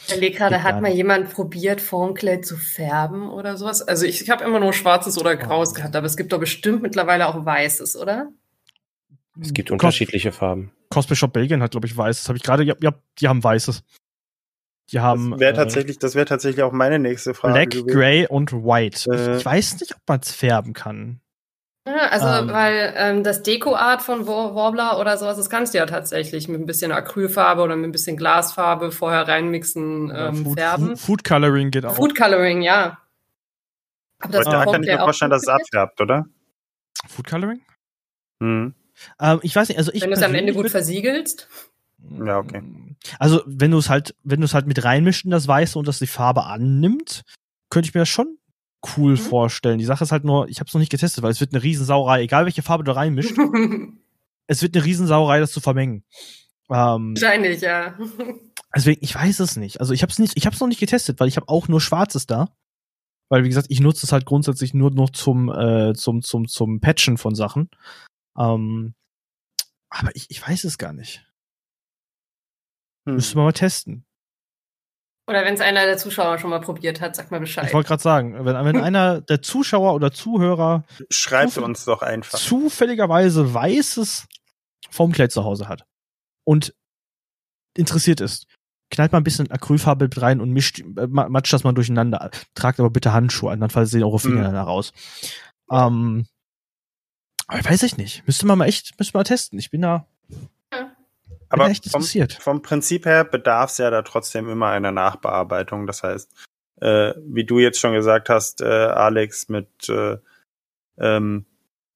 Ich überlege gerade, hat mal jemand probiert, Formkleid zu färben oder sowas? Also ich, ich habe immer nur schwarzes oder graues gehabt, aber es gibt doch bestimmt mittlerweile auch weißes, oder? Es gibt Cos- unterschiedliche Farben. Cosplay Shop Belgien hat, glaube ich, weiß. Das habe ich gerade. Ja, ja, die haben weißes. Die haben Das wäre äh, tatsächlich, das wäre tatsächlich auch meine nächste Frage. Black, gewesen. Grey und White. Äh. ich, ich weiß nicht, ob man es färben kann. Ja, also, Ähm. weil ähm, das Deko-Art von War Warbler oder sowas, das kannst du ja tatsächlich mit ein bisschen Acrylfarbe oder mit ein bisschen Glasfarbe vorher reinmixen, ähm, Food, färben. Food, Food Coloring geht auch. Food Coloring, ja. Aber Aber da kann ich mir auch vorstellen, dass es abfärbt, oder? Food Coloring? Hm. Ähm, ich weiß nicht, also ich Wenn du es am Ende gut versiegelst. Ja, okay. Also, wenn du es halt, wenn du es halt mit reinmischt in das Weiße und das die Farbe annimmt, könnte ich mir das schon cool Mhm. vorstellen. Die Sache ist halt nur, ich habe es noch nicht getestet, weil es wird eine Riesensauerei, egal welche Farbe du reinmischt, es wird eine Riesensauerei, das zu vermengen. Ähm, Wahrscheinlich, ja. deswegen, ich weiß es nicht. Also ich habe es nicht, ich habe es noch nicht getestet, weil ich habe auch nur Schwarzes da. Weil wie gesagt, ich nutze es halt grundsätzlich nur noch zum äh, zum zum zum Patchen von Sachen. Ähm, aber ich, ich weiß es gar nicht. Hm. Müsste man mal testen. Oder wenn es einer der Zuschauer schon mal probiert hat, sag mal Bescheid. Ich wollte gerade sagen, wenn, wenn einer der Zuschauer oder Zuhörer Schreibt uns doch einfach. zufälligerweise weißes Formkleid zu Hause hat und interessiert ist, knallt mal ein bisschen Acrylfarbe mit rein und mischt, äh, ma- matscht das mal durcheinander. Tragt aber bitte Handschuhe, andernfalls sehen eure Finger Mhm. danach raus. Ähm, aber weiß ich nicht. Müsste man mal echt, müsste man mal testen. Ich bin da, Aber echt vom, interessiert. vom Prinzip her bedarf es ja da trotzdem immer einer Nachbearbeitung. Das heißt, äh, wie du jetzt schon gesagt hast, äh, Alex, mit äh, ähm,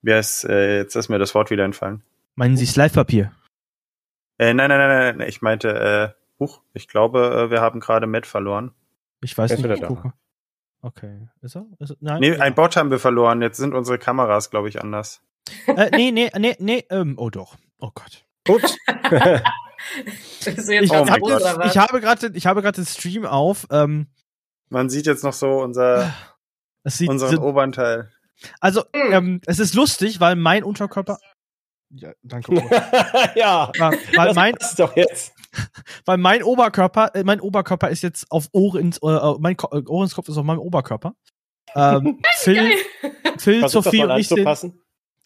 wer ist, äh, jetzt ist mir das Wort wieder entfallen. Meinen Sie Slidepapier? Äh, nein, nein, nein, nein, nein, ich meinte, äh, huch, ich glaube, äh, wir haben gerade Matt verloren. Ich weiß ist nicht. Ich gucke. Okay. Ist er? Ist er? Nein. Nee, Ja. ein Bot haben wir verloren. Jetzt sind unsere Kameras, glaube ich, anders. äh, nee, nee, nee, nee, ähm, oh doch. Oh Gott. Ups. Jetzt Ich, Oh hab, was? ich habe gerade, ich habe gerade den Stream auf. Ähm, Man sieht jetzt noch so unser, sieht, unseren sind, oberen Teil. also Hm. ähm, es ist lustig, weil mein Unterkörper, ja, danke, ja, weil, weil das mein, doch jetzt. weil mein Oberkörper, äh, mein Oberkörper ist jetzt auf Ohrens, äh, äh, mein Ko äh, Ohrens Kopf ist auf meinem Oberkörper. Ähm, Phil. Phil, Sophie und ich anzupassen.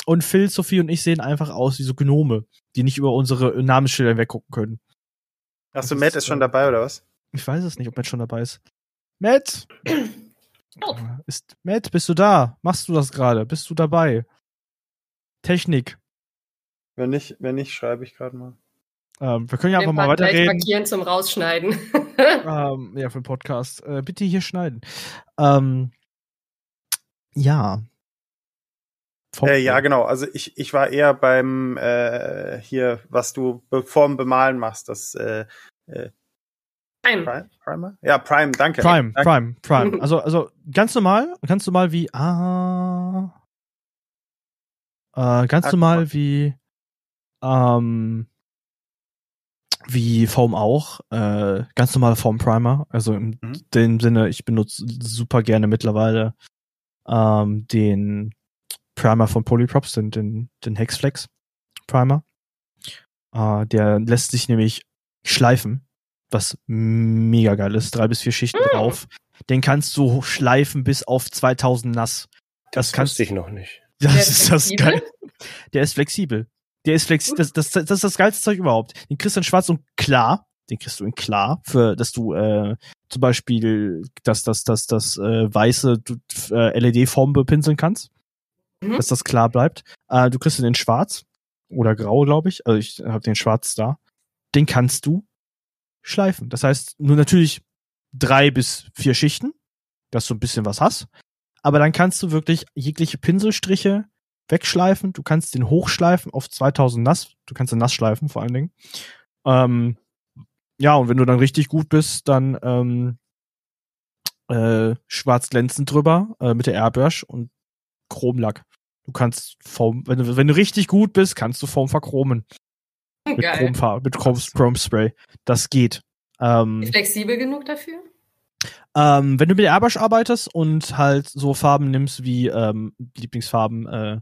Und Phil, Sophie und ich sehen einfach aus wie so Gnome, die nicht über unsere Namensschilder weggucken können. Achso, Matt ist, schon äh, dabei, oder was? Ich weiß es nicht, ob Matt schon dabei ist. Matt! Oh. Ist, Matt, bist du da? Machst du das gerade? Bist du dabei? Technik. Wenn nicht, wenn nicht, schreibe ich gerade mal. Ähm, wir können ja einfach Den mal weiterreden. markieren zum Rausschneiden. Ähm, ja, für den Podcast. Äh, bitte hier schneiden. Ähm, ja. Äh, ja, genau. Also ich, ich war eher beim äh, hier, was du vorm Bemalen machst, das äh, Nein. Prime, Primer? Ja, Prime, danke. Prime, danke. Prime, Prime. Also, also ganz normal, ganz normal wie ah, äh, ganz Ah, normal wie ähm, wie Foam auch, äh, ganz normaler Foam Primer. Also in Mhm. dem Sinne, ich benutze super gerne mittlerweile ähm, den Primer von Polyprops, den, den, den Hexflex Primer. Äh, der lässt sich nämlich schleifen, was mega geil ist. Drei bis vier Schichten Mm. drauf. Den kannst du schleifen bis auf 2000 nass. Das, Das kannst wusste ich noch nicht. Das Der ist ist das flexibel? geil. Der ist flexibel. Der ist flexibel. Das, das, das ist das geilste Zeug überhaupt. Den kriegst du in schwarz und klar. Den kriegst du in klar, für, dass du äh, zum Beispiel das, das, das, das äh, weiße äh, LED-Form bepinseln kannst. Mhm. Dass das klar bleibt. Äh, du kriegst den in schwarz oder grau, glaube ich. Also ich habe den schwarz da. Den kannst du schleifen. Das heißt, nur natürlich drei bis vier Schichten, dass du ein bisschen was hast. Aber dann kannst du wirklich jegliche Pinselstriche wegschleifen. Du kannst den hochschleifen auf 2000 nass. Du kannst den nass schleifen vor allen Dingen. Ähm, ja, und wenn du dann richtig gut bist, dann ähm, äh, schwarz glänzend drüber äh, mit der Airbrush und Chromlack. Du kannst Foam, wenn du, wenn du richtig gut bist, kannst du Foam verchromen. Mit Geil. Chromfarbe, mit Chrom, Chrome Spray. Das geht. Ähm, Flexibel genug dafür? ähm, wenn du mit der Airbrush arbeitest und halt so Farben nimmst wie ähm, Lieblingsfarben äh,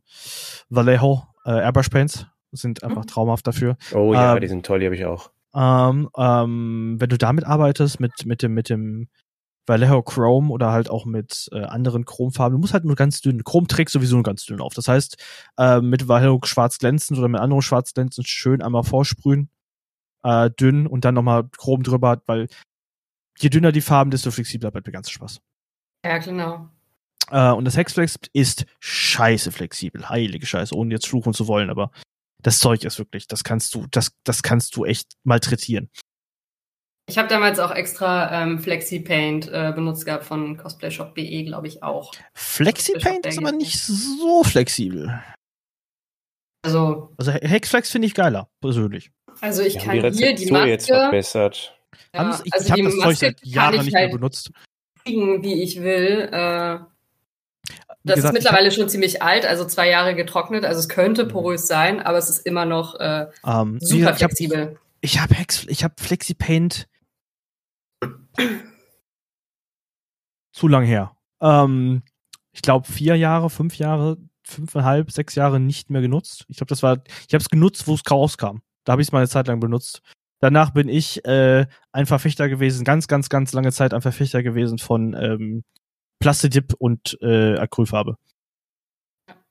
Vallejo, äh, Airbrush Paints, sind einfach traumhaft dafür. Oh ja, Ähm, die sind toll, die habe ich auch. Ähm, ähm, wenn du damit arbeitest, mit, mit dem, mit dem Vallejo Chrome oder halt auch mit äh, anderen Chromfarben, du musst halt nur ganz dünn, Chrom trägt sowieso nur ganz dünn auf. Das heißt, äh, mit Vallejo schwarz glänzend oder mit anderem schwarz glänzend schön einmal vorsprühen, äh, dünn und dann nochmal Chrom drüber, weil je dünner die Farben, desto flexibler bleibt der ganze Spaß. Ja, genau. Äh, und das Hexflex ist scheiße flexibel, heilige Scheiße, ohne jetzt fluchen zu wollen, aber das Zeug ist wirklich, das kannst du, das, das kannst du echt malträtieren. Ich habe damals auch extra ähm, FlexiPaint äh, benutzt gehabt von cosplayshop.de, glaube ich auch. FlexiPaint ist aber nicht so flexibel. Also, Also He- Hexflex finde ich geiler, persönlich. also ich haben kann die hier die Rezeptur jetzt Maske, verbessert. ja, Haben's- ich also ich habe das Zeug Maske seit kann Jahren ich nicht mehr halt benutzt. kriegen, wie ich will. Äh, das gesagt, ist mittlerweile schon ziemlich alt, also zwei Jare getrocknet. Also es könnte porös sein, aber es ist immer noch äh, wie super gesagt, ich habe flexibel. hab Hex, ich habe FlexiPaint zu lang her. Ähm, ich glaube vier Jahre, fünf Jahre, fünfeinhalb, sechs Jahre nicht mehr genutzt. Ich glaube, das war, ich habe es genutzt, wo es rauskam. Da habe ich es mal eine Zeit lang benutzt. Danach bin ich äh, ein Verfechter gewesen, ganz, ganz, ganz lange Zeit ein Verfechter gewesen von ähm, Plastidip und äh, Acrylfarbe.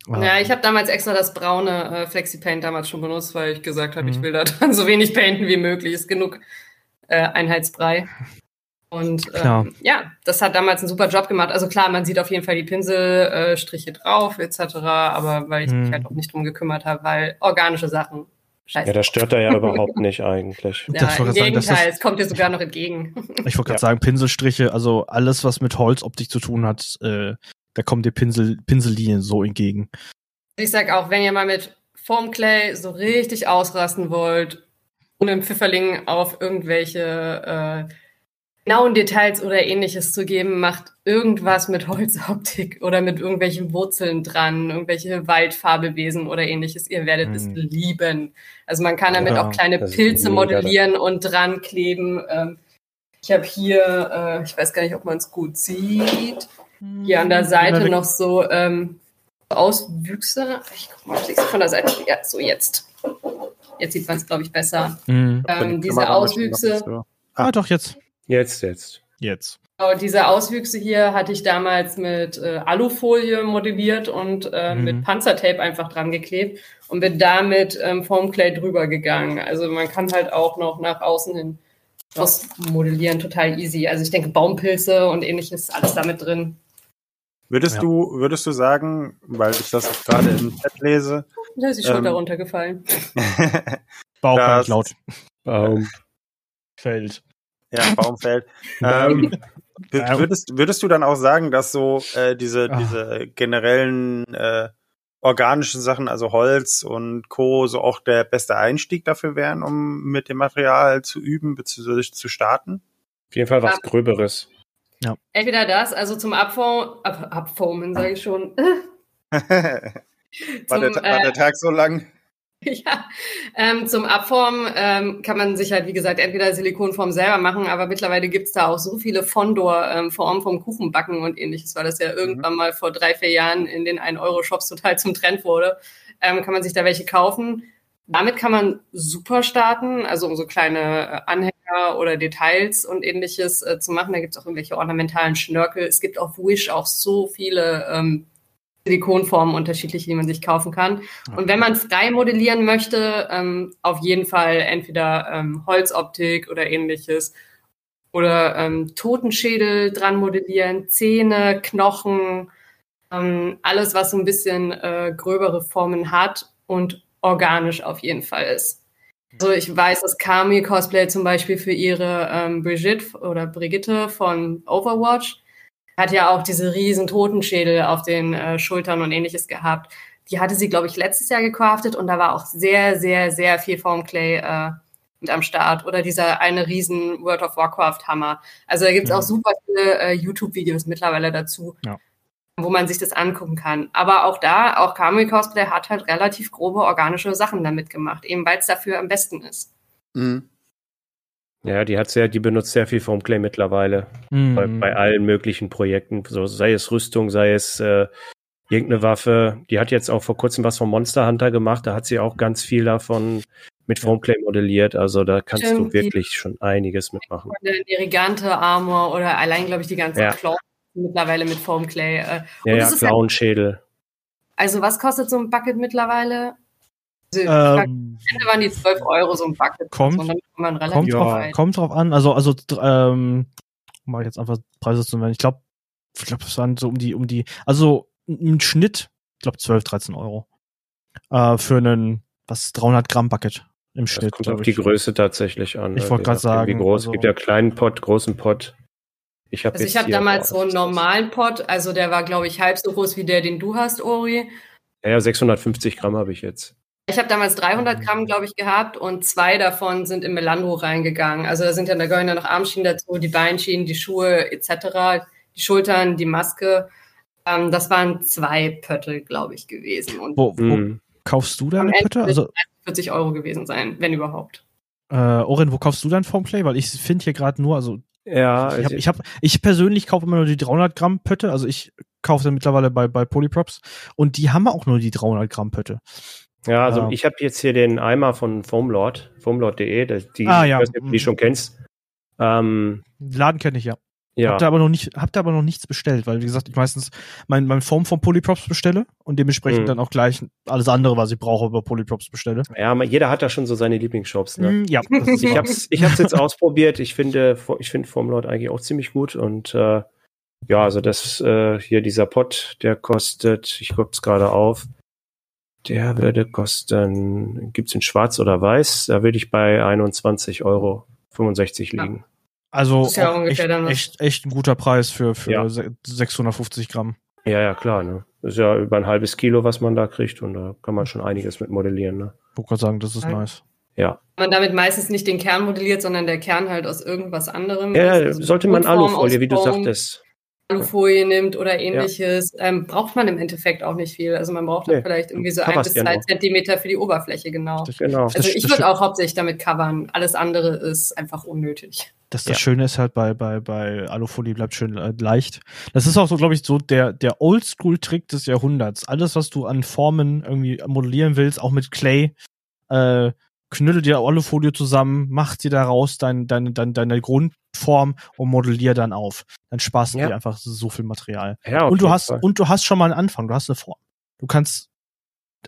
Ja, Ähm, ich habe damals extra das braune äh, FlexiPaint damals schon benutzt, weil ich gesagt habe, ich Mhm. will da dann so wenig painten wie möglich. Ist genug äh, Einheitsbrei. Und ähm, ja, das hat damals einen super Job gemacht. Also klar, man sieht auf jeden Fall die Pinselstriche äh, drauf etc., aber weil ich mich Mhm. halt auch nicht drum gekümmert habe, weil organische Sachen scheiße. Ja, das stört er ja überhaupt nicht eigentlich. Das ja, im ich sagen, Gegenteil, es kommt dir sogar noch entgegen. Ich wollte gerade Ja. sagen, Pinselstriche, also alles, was mit Holzoptik zu tun hat, äh, da kommen dir Pinsel, Pinsellinien so entgegen. Ich sag auch, wenn ihr mal mit Foamclay so richtig ausrasten wollt, ohne im Pfifferling auf irgendwelche äh, genauen Details oder ähnliches zu geben, macht irgendwas mit Holzoptik oder mit irgendwelchen Wurzeln dran, irgendwelche Waldfabelwesen oder ähnliches. Ihr werdet es Hm. lieben. Also man kann damit Ja, auch kleine Pilze modellieren und dran kleben. Ähm, ich habe hier, äh, ich weiß gar nicht, ob man es gut sieht, hier an der Seite noch so ähm, Auswüchse. Ich guck mal, ob ich von der Seite. Ja, so jetzt. Jetzt sieht man es, glaube ich, besser. Mhm. Ähm, Die diese Auswüchse, so. Ah, doch, jetzt. Jetzt, jetzt. Jetzt. genau, diese Auswüchse hier hatte ich damals mit äh, Alufolie modelliert und äh, Mhm. mit Panzertape einfach dran geklebt und bin damit ähm, Foamclay drüber gegangen. Also man kann halt auch noch nach außen hin was modellieren, total easy. Also ich denke Baumpilze und ähnliches, alles damit drin. Würdest Ja. du, würdest du sagen, weil ich das gerade im Chat lese, Da ist die Schulter Ähm. runtergefallen. Bauch laut. Baum. Fällt. Ja, Baumfeld, ähm, wür- Ja. würdest, würdest du dann auch sagen, dass so äh, diese, Ah. diese generellen äh, organischen Sachen, also Holz und Co., so auch der beste Einstieg dafür wären, um mit dem Material zu üben bzw. zu starten? Auf jeden Fall was Gröberes. Entweder das, also zum Abformen, ab, Abformen sage ich schon. war, Zum, der, war äh, der Tag so lang? Ja, ähm, zum Abformen ähm, kann man sich halt, wie gesagt, entweder Silikonform selber machen, aber mittlerweile gibt's da auch so viele Fondor-Formen vom Kuchenbacken und ähnliches, weil das ja irgendwann mal vor drei, vier Jahren in den 1-Euro-Shops total zum Trend wurde. Ähm, kann man sich da welche kaufen. Damit kann man super starten, also um so kleine äh, Anhänger oder Details und ähnliches äh, zu machen. Da gibt's auch irgendwelche ornamentalen Schnörkel. Es gibt auf Wish auch so viele ähm, Silikonformen unterschiedliche, die man sich kaufen kann. Und wenn man frei modellieren möchte, ähm, auf jeden Fall entweder ähm, Holzoptik oder ähnliches oder ähm, Totenschädel dran modellieren, Zähne, Knochen, ähm, alles, was so ein bisschen äh, gröbere Formen hat und organisch auf jeden Fall ist. Also ich weiß, dass Kami Cosplay zum Beispiel für ihre ähm, Brigitte oder Brigitte von Overwatch hat ja auch diese riesen Totenschädel auf den äh, Schultern und ähnliches gehabt. Die hatte sie, glaube ich, letztes Jahr gecraftet und da war auch sehr, sehr, sehr viel Formclay äh, mit am Start. Oder dieser eine riesen World of Warcraft Hammer. Also da gibt's Mhm. auch super viele äh, YouTube-Videos mittlerweile dazu, Ja. wo man sich das angucken kann. Aber auch da, auch Kamui Cosplay hat halt relativ grobe organische Sachen damit gemacht, eben weil es dafür am besten ist. Mhm. Ja, die hat sehr, die benutzt sehr viel Foamclay mittlerweile. Mhm. Bei, bei allen möglichen Projekten. So, sei es Rüstung, sei es äh, irgendeine Waffe. Die hat jetzt auch vor kurzem was von Monster Hunter gemacht. Da hat sie auch ganz viel davon mit Foamplay modelliert. Also da kannst Stimmt, du wirklich schon einiges mitmachen. Die Rigante Armor oder allein, glaube ich, die ganzen Ja. Claws mittlerweile mit Foamclay. Äh. Ja, Und ja, das ist ja- Clownschädel. Also was kostet so ein Bucket mittlerweile? Also, am Ähm, Ende waren die 12 Euro so ein Bucket. Kommt- Und damit kann man relativ kommt, drauf, weit. kommt drauf an. Also, also ähm, ich jetzt einfach Preise zu nennen. Ich glaube, ich glaube, es waren so um die, um die, also im Schnitt, ich glaube 12, 13 Euro. Äh, für einen, was, 300 Gramm Bucket im Das Schnitt. kommt auf die ich. Größe tatsächlich an. Ich Also, wollte je nachdem, Wie sagen, groß. also- Es gibt ja kleinen Pot, großen Pot. Ich habe Also jetzt ich habe damals so einen normalen Pot, also der war, glaube ich, halb so groß wie der, den du hast, Ori. Ja, ja, 650 Gramm habe ich jetzt. Ich habe damals 300 Gramm, glaube ich, gehabt und zwei davon sind in Melandro reingegangen. Also da sind ja, da gehören ja noch Armschienen dazu, die Beinschienen, die Schuhe etc., die Schultern, die Maske. Ähm, das waren zwei Pöttel, glaube ich, gewesen und Wo, wo Mhm. kaufst du deine Ende Pötte? wird- Also, 40 Euro gewesen sein, wenn überhaupt. äh, Oren, wo kaufst du dein Foamplay? Weil ich finde hier gerade nur, also Ja, ich, hab, also- ich, hab, ich persönlich kaufe immer nur die 300 Gramm Pötte. Also ich kaufe dann mittlerweile bei, bei Polyprops und die haben auch nur die 300 Gramm Pötte. Ja, also Ja. ich habe jetzt hier den Eimer von Foamlord, foamlord.de, die, Ah, ja. die schon kennst. Ähm, Den Laden kenne ich ja. ja, Hab da aber noch nicht, hab da aber noch nichts bestellt, weil wie gesagt, ich meistens mein, mein Form von Polyprops bestelle und dementsprechend Mhm. dann auch gleich alles andere, was ich brauche, über Polyprops bestelle. ja, jeder hat da schon so seine Lieblingsshops. Ne? Mm, ja, ist Ich hab's, ich hab's jetzt ausprobiert. Ich finde, ich finde Foamlord eigentlich auch ziemlich gut und äh, ja, also das äh, hier dieser Pot, der kostet, ich guck's gerade auf, der würde kosten, gibt's in Schwarz oder Weiß? Da würde ich bei 21,65 Euro liegen. also Das ist ja auch ungefähr echt, dann was- echt, echt ein guter Preis für, für Ja. se- 650 Gramm. Ja, ja, klar. Ne? Das ist ja über ein halbes Kilo, was man da kriegt und da kann man schon einiges mit modellieren. Ne? Ich wollte gerade sagen, das ist Ja. nice. Ja, Man damit meistens nicht den Kern modelliert, sondern der Kern halt aus irgendwas anderem. ja. Also sollte man Alufolie, wie du sagtest. Alufolie nimmt oder ähnliches, ähm, braucht man im Endeffekt auch nicht viel. Also man braucht Nee, dann vielleicht irgendwie so ein bis ja zwei nur. Zentimeter für die Oberfläche, genau. Das, Genau. Das- Also ich das würde stimmt. auch hauptsächlich damit covern. Alles andere ist einfach unnötig. das, das Ja. Schöne ist halt bei, bei, bei Alufolie bleibt schön äh, leicht. Das ist auch so, glaube ich, so der, der Oldschool-Trick des Jahrhunderts. Alles, was du an Formen irgendwie modellieren willst, auch mit Clay, äh, knüttel dir Alufolie zusammen, mach dir daraus dein, deine, deine, deine Grundform und modellier dann auf. Dann sparst du Ja. dir einfach so viel Material. Ja, und du hast Fall. und du hast schon mal einen Anfang, du hast eine Form. Du kannst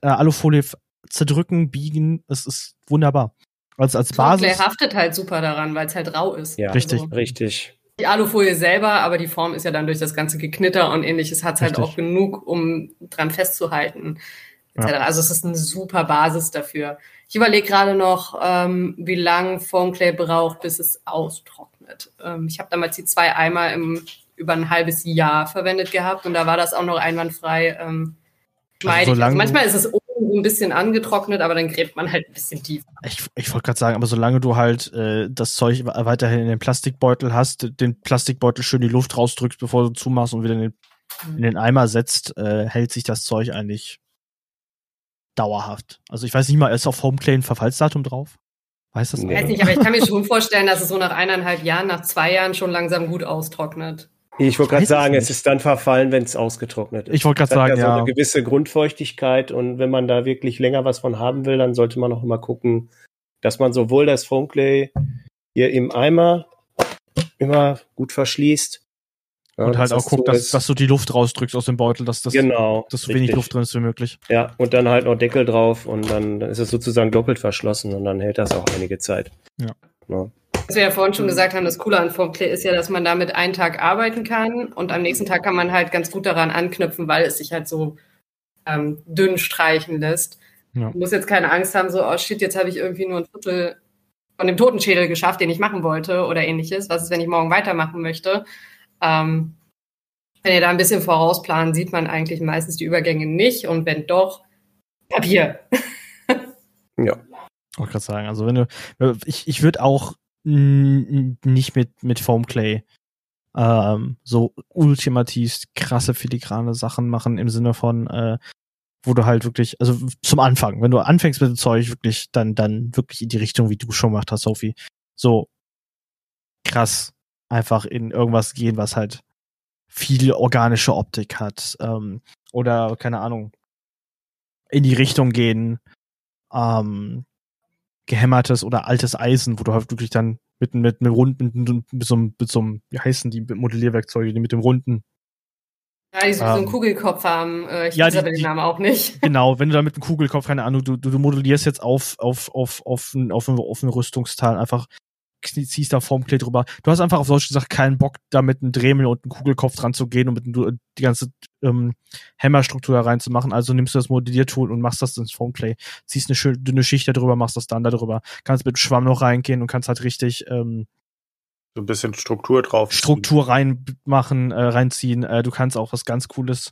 äh, Alufolie zerdrücken, biegen, es ist wunderbar. Als als Basis. haftet halt super daran, weil es halt rau ist. Ja, Richtig. Also, richtig. die Alufolie selber, aber die Form ist ja dann durch das ganze Geknitter und ähnliches hat halt Richtig. auch genug, um dran festzuhalten. Ja. Also es ist eine super Basis dafür. Ich überlege gerade noch, ähm, wie lang Foamclay braucht, bis es austrocknet. Ähm, ich habe damals die zwei Eimer im, über ein halbes Jahr verwendet gehabt und da war das auch noch einwandfrei ähm, schmeidig. Also, solange- manchmal ist es oben ein bisschen angetrocknet, aber dann gräbt man halt ein bisschen tiefer. Ich, ich wollte gerade sagen, aber solange du halt äh, das Zeug weiterhin in den Plastikbeutel hast, den Plastikbeutel schön die Luft rausdrückst, bevor du zumachst und wieder in den, in den Eimer setzt, äh, hält sich das Zeug eigentlich dauerhaft. Also ich weiß nicht mal, ist auf Homeclay ein Verfallsdatum drauf? Weiß das Nee. Ich weiß nicht, aber ich kann mir schon vorstellen, dass es so nach eineinhalb Jahren, nach zwei Jahren schon langsam gut austrocknet. Ich wollte gerade sagen, es ist dann verfallen, wenn es ausgetrocknet ist. Ich wollte gerade Es hat sagen, ja so eine gewisse Grundfeuchtigkeit und wenn man da wirklich länger was von haben will, dann sollte man auch immer gucken, dass man sowohl das Foamclay hier im Eimer immer gut verschließt. Ja, Und halt dass auch so dass, dass du die Luft rausdrückst aus dem Beutel, dass, das, genau, dass so wenig. Luft drin ist wie möglich. Ja, und dann halt noch Deckel drauf und dann, dann ist es sozusagen doppelt verschlossen und dann hält das auch einige Zeit. Ja. Ja. Was wir ja vorhin schon gesagt haben, das Coole an Foamclay ist ja, dass man damit einen Tag arbeiten kann und am nächsten Tag kann man halt ganz gut daran anknüpfen, weil es sich halt so ähm, dünn streichen lässt. Ja. Du musst jetzt keine Angst haben, so, oh shit, jetzt habe ich irgendwie nur ein Viertel von dem Totenschädel geschafft, den ich machen wollte oder ähnliches. Was ist, wenn ich morgen weitermachen möchte? Ähm, wenn ihr da ein bisschen vorausplanen, sieht man eigentlich meistens die Übergänge nicht und wenn doch, Papier. ja. Wollte gerade sagen, also wenn du, ich, ich würde auch nicht mit, mit Foamclay ähm, so ultimativ krasse filigrane Sachen machen im Sinne von, äh, wo du halt wirklich, also zum Anfang, wenn du anfängst mit dem Zeug, wirklich, dann, dann wirklich in die Richtung, wie du schon gemacht hast, Sophie. So krass einfach in irgendwas gehen, was halt viel organische Optik hat. Ähm, oder, keine Ahnung, in die Richtung gehen, ähm, gehämmertes oder altes Eisen, wo du halt wirklich dann mit, mit, mit runden, mit, mit, so, einem, mit so einem, wie heißen die Modellierwerkzeuge, die mit dem runden. Ja, die so Ähm, einen Kugelkopf haben. Äh, ich ja, weiß aber den Namen auch nicht. Genau, wenn du da mit einem Kugelkopf, keine Ahnung, du, du, du modellierst jetzt auf, auf, auf, auf, ein, auf, ein, auf ein Rüstungsteil einfach ziehst da Formplay drüber. Du hast einfach auf Deutsch gesagt keinen Bock, da mit einem Dremel und einem Kugelkopf dran zu gehen und mit einem- die ganze ähm, Hämmerstruktur da reinzumachen. Also nimmst du das Modelliertool und machst das ins Formplay. Ziehst eine schön dünne Schicht da drüber, machst das dann da drüber. Kannst mit Schwamm noch reingehen und kannst halt richtig ähm, So ein bisschen Struktur drauf. Struktur reinmachen, äh, reinziehen. Äh, du kannst auch was ganz Cooles.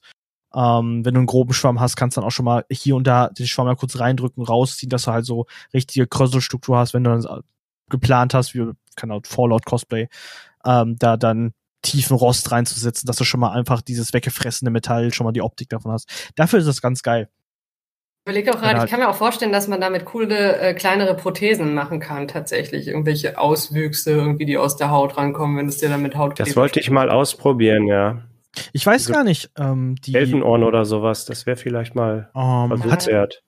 Ähm, wenn du einen groben Schwamm hast, kannst du dann auch schon mal hier und da den Schwamm mal kurz reindrücken, rausziehen, dass du halt so richtige Krösselstruktur hast, wenn du dann äh, geplant hast, wie keine Ahnung, Fallout Cosplay, ähm, da dann tiefen Rost reinzusetzen, dass du schon mal einfach dieses weggefressene Metall schon mal die Optik davon hast. Dafür ist das ganz geil. Ich überlege auch gerade, ich kann mir auch vorstellen, dass man damit coole, äh, kleinere Prothesen machen kann, tatsächlich. Irgendwelche Auswüchse, irgendwie, die aus der Haut rankommen, wenn es dir dann mit Haut Das wollte ich mal ausprobieren, ja. Ich weiß Also- gar nicht, ähm, die Elfenohren oder sowas, das wäre vielleicht mal ähm, Versuch hat, wert.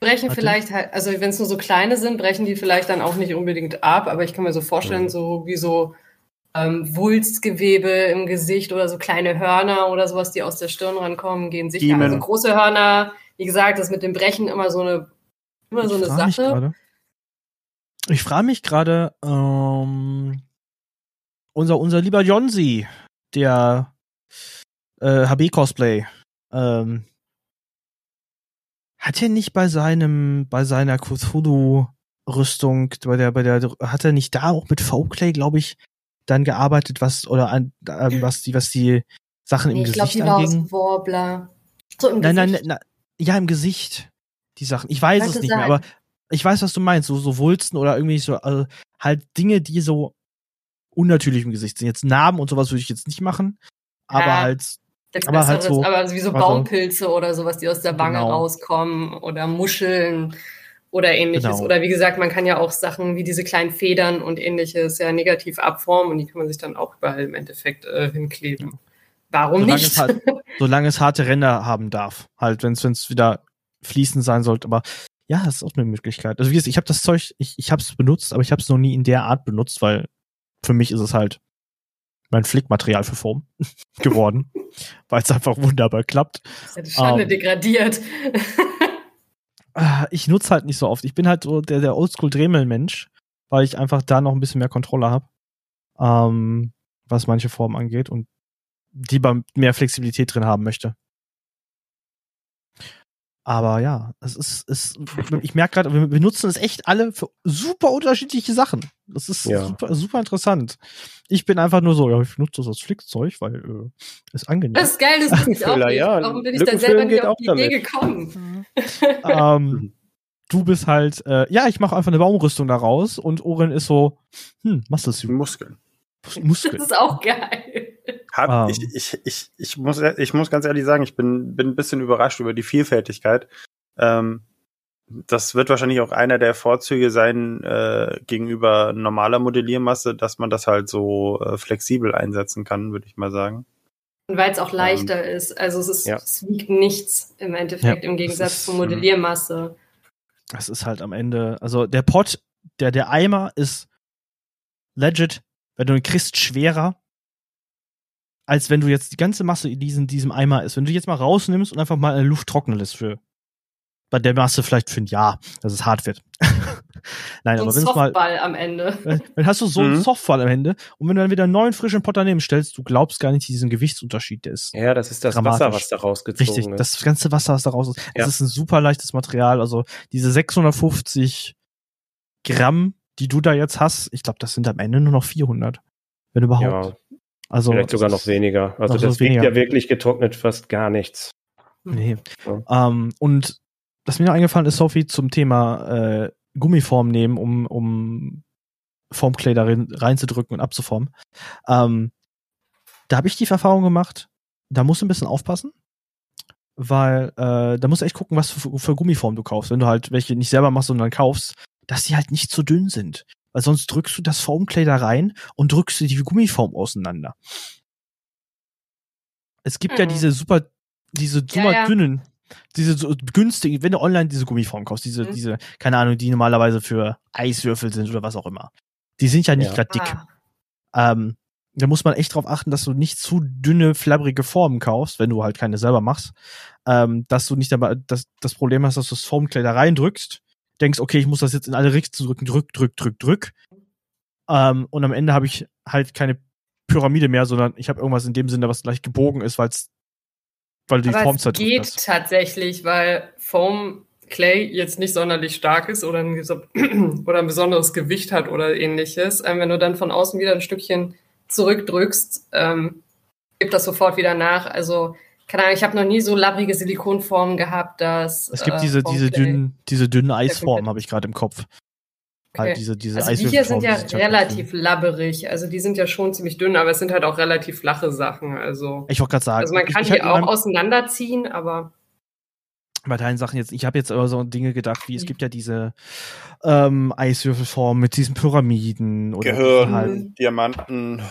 Brechen Warte. vielleicht halt, also wenn es nur so kleine sind, brechen die vielleicht dann auch nicht unbedingt ab, aber ich kann mir so vorstellen, so wie so ähm, Wulstgewebe im Gesicht oder so kleine Hörner oder sowas, die aus der Stirn rankommen, gehen sicher. Kiemen. Also große Hörner, wie gesagt, das mit dem Brechen immer so eine, immer so eine Sache. Ich frage mich gerade, ähm, unser, unser lieber Jonsi, der äh, HB-Cosplay, ähm, hat er nicht bei seinem, bei seiner Cthulhu-Rüstung, bei der, bei der, hat er nicht da auch mit Folklay, glaube ich, dann gearbeitet, was, oder an, ähm, was die, was die Sachen im Nee, ich glaube, Gesicht die war Warbler. So im Nein, nein, Gesicht. nein, ja, im Gesicht. Die Sachen. Ich weiß es nicht mehr, sein. aber ich weiß, was du meinst. So, so Wulsten oder irgendwie so, also halt Dinge, die so unnatürlich im Gesicht sind. Jetzt Narben und sowas würde ich jetzt nicht machen. Aber Ja. halt, Nichts aber halt so- aber wie so also- Baumpilze oder sowas, die aus der Wange Genau. rauskommen oder Muscheln oder ähnliches. Genau. Oder wie gesagt, man kann ja auch Sachen wie diese kleinen Federn und ähnliches ja negativ abformen und die kann man sich dann auch überall im Endeffekt äh, hinkleben. Warum solange nicht? es, halt, solange es harte Ränder haben darf. Halt, wenn es wieder fließend sein sollte. Aber ja, das ist auch eine Möglichkeit. Also wie gesagt, ich habe das Zeug, ich, ich habe es benutzt, aber ich habe es noch nie in der Art benutzt, weil für mich ist es halt mein Flickmaterial für Form geworden, weil es einfach wunderbar klappt. Das ist ja die Schande Ähm. degradiert. Ich nutze halt nicht so oft. Ich bin halt so der, der Oldschool-Dremel-Mensch, weil ich einfach da noch ein bisschen mehr Kontrolle habe, ähm, was manche Formen angeht und die beim mehr Flexibilität drin haben möchte. Aber ja, es ist, es, ich merke gerade, wir, wir nutzen es echt alle für super unterschiedliche Sachen. Das ist Ja. super, super interessant. Ich bin einfach nur so, ja, ich nutze das als Flickzeug, weil äh, ist angenehm. Das ist geil, das ich auch nicht. ja. Warum bin ich da Lückenfüllen selber nicht auf die Idee gekommen? ähm, du bist halt, äh, ja, ich mache einfach eine Baumrüstung daraus und Oren ist so, hm, Muscle Suit, Muskeln. Muskeln. Das ist auch geil. Hab, Ähm. ich, ich, ich, ich, muss, ich muss ganz ehrlich sagen, ich bin, bin ein bisschen überrascht über die Vielfältigkeit. Ähm, das wird wahrscheinlich auch einer der Vorzüge sein äh, gegenüber normaler Modelliermasse, dass man das halt so äh, flexibel einsetzen kann, würde ich mal sagen. Und weil es auch leichter ist. Also es, ist, ja. es wiegt nichts im Endeffekt Ja, im Gegensatz zur mhm. Modelliermasse. Das ist halt am Ende, also der Pot, der, der Eimer ist legit, wenn du ihn kriegst, schwerer, als wenn du jetzt die ganze Masse in diesem, diesem Eimer ist. Wenn du die jetzt mal rausnimmst und einfach mal in der Luft trocknen lässt für bei der Masse vielleicht für ein Jahr, dass es hart wird. Nein, So ein aber wenn es mal, Softball am Ende. Dann hast du so einen Mhm. Softball am Ende und wenn du dann wieder einen neuen frischen Pot daneben stellst, du glaubst gar nicht diesen Gewichtsunterschied, der ist. Ja, das ist das Dramatisch. Wasser, was da rausgezogen Richtig, ist. das ganze Wasser, was da raus ist. Ja. Es ist ein super leichtes Material. Also diese 650 Gramm, die du da jetzt hast, ich glaube, das sind am Ende nur noch 400. Wenn überhaupt. ja, also, vielleicht sogar noch weniger. Also noch das weniger. ja wirklich getrocknet fast gar nichts. Nee. Ja. Ähm, und was mir noch eingefallen ist, Sophie, zum Thema äh, Gummiform nehmen, um, um Formclay darin reinzudrücken und abzuformen. Ähm, da habe ich die Erfahrung gemacht, da musst du ein bisschen aufpassen, weil äh, da musst du echt gucken, was für, für Gummiform du kaufst. Wenn du halt welche nicht selber machst, sondern kaufst, dass die halt nicht zu dünn sind. Weil sonst drückst du das Formclay da rein und drückst du die Gummiform auseinander. es gibt ja Mhm. diese super, diese super Ja, ja. dünnen, diese so günstigen, wenn du online diese Gummiform kaufst, diese, Mhm. diese, keine Ahnung, die normalerweise für Eiswürfel sind oder was auch immer. Die sind ja nicht Ja. grad dick. Ah, Ähm, da muss man echt drauf achten, dass du nicht zu dünne, flabbrige Formen kaufst, wenn du halt keine selber machst. Ähm, dass du nicht dabei, dass das Problem hast, dass du das da reindrückst, denkst, okay, ich muss das jetzt in alle Richtungen drücken, drück, drück, drück, drück. Ähm, und am Ende habe ich halt keine Pyramide mehr, sondern ich habe irgendwas in dem Sinne, was gleich gebogen ist, weil's, weil du die Aber Form es zerdrückt geht hast. tatsächlich, weil Foam Clay jetzt nicht sonderlich stark ist oder ein, oder ein besonderes Gewicht hat oder ähnliches. Ähm, wenn du dann von außen wieder ein Stückchen zurückdrückst, ähm, gibt das sofort wieder nach. Also, keine Ahnung, ich habe noch nie so labbrige Silikonformen gehabt, dass. Es gibt äh, diese, Foam diese dünnen, diese dünnen Eisformen, habe ich gerade im Kopf. Okay. Halt diese, diese Also die hier sind ja die halt relativ labberig. Also die sind ja schon ziemlich dünn, aber es sind halt auch relativ flache Sachen. Also, Ich wollte gerade sagen, also man kann ich, die ich in auch meinem- auseinanderziehen, aber bei deinen Sachen jetzt, ich habe jetzt aber so Dinge gedacht, wie es gibt ja diese ähm, Eiswürfelformen mit diesen Pyramiden oder Gehirn, halt, Diamanten,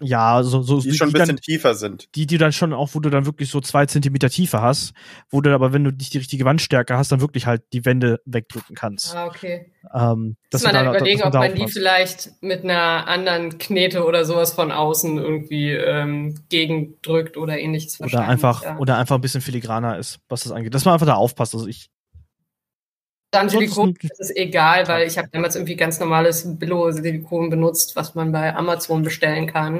ja, so, so die schon ein dann, bisschen tiefer sind. die, die dann schon auch, wo du dann wirklich so zwei Zentimeter Tiefe hast, wo du aber, wenn du nicht die richtige Wandstärke hast, dann wirklich halt die Wände wegdrücken kannst. ah, okay. Ähm, Muss dass man dann da- überlegen, man ob man die aufpasst. vielleicht mit einer anderen Knete oder sowas von außen irgendwie ähm, gegendrückt oder ähnliches. oder einfach, ja. oder einfach ein bisschen filigraner ist, was das angeht. Dass man einfach da aufpasst. Also ich, Dann Silikon ist es egal, weil ich habe damals irgendwie ganz normales Billo-Silikon benutzt, was man bei Amazon bestellen kann.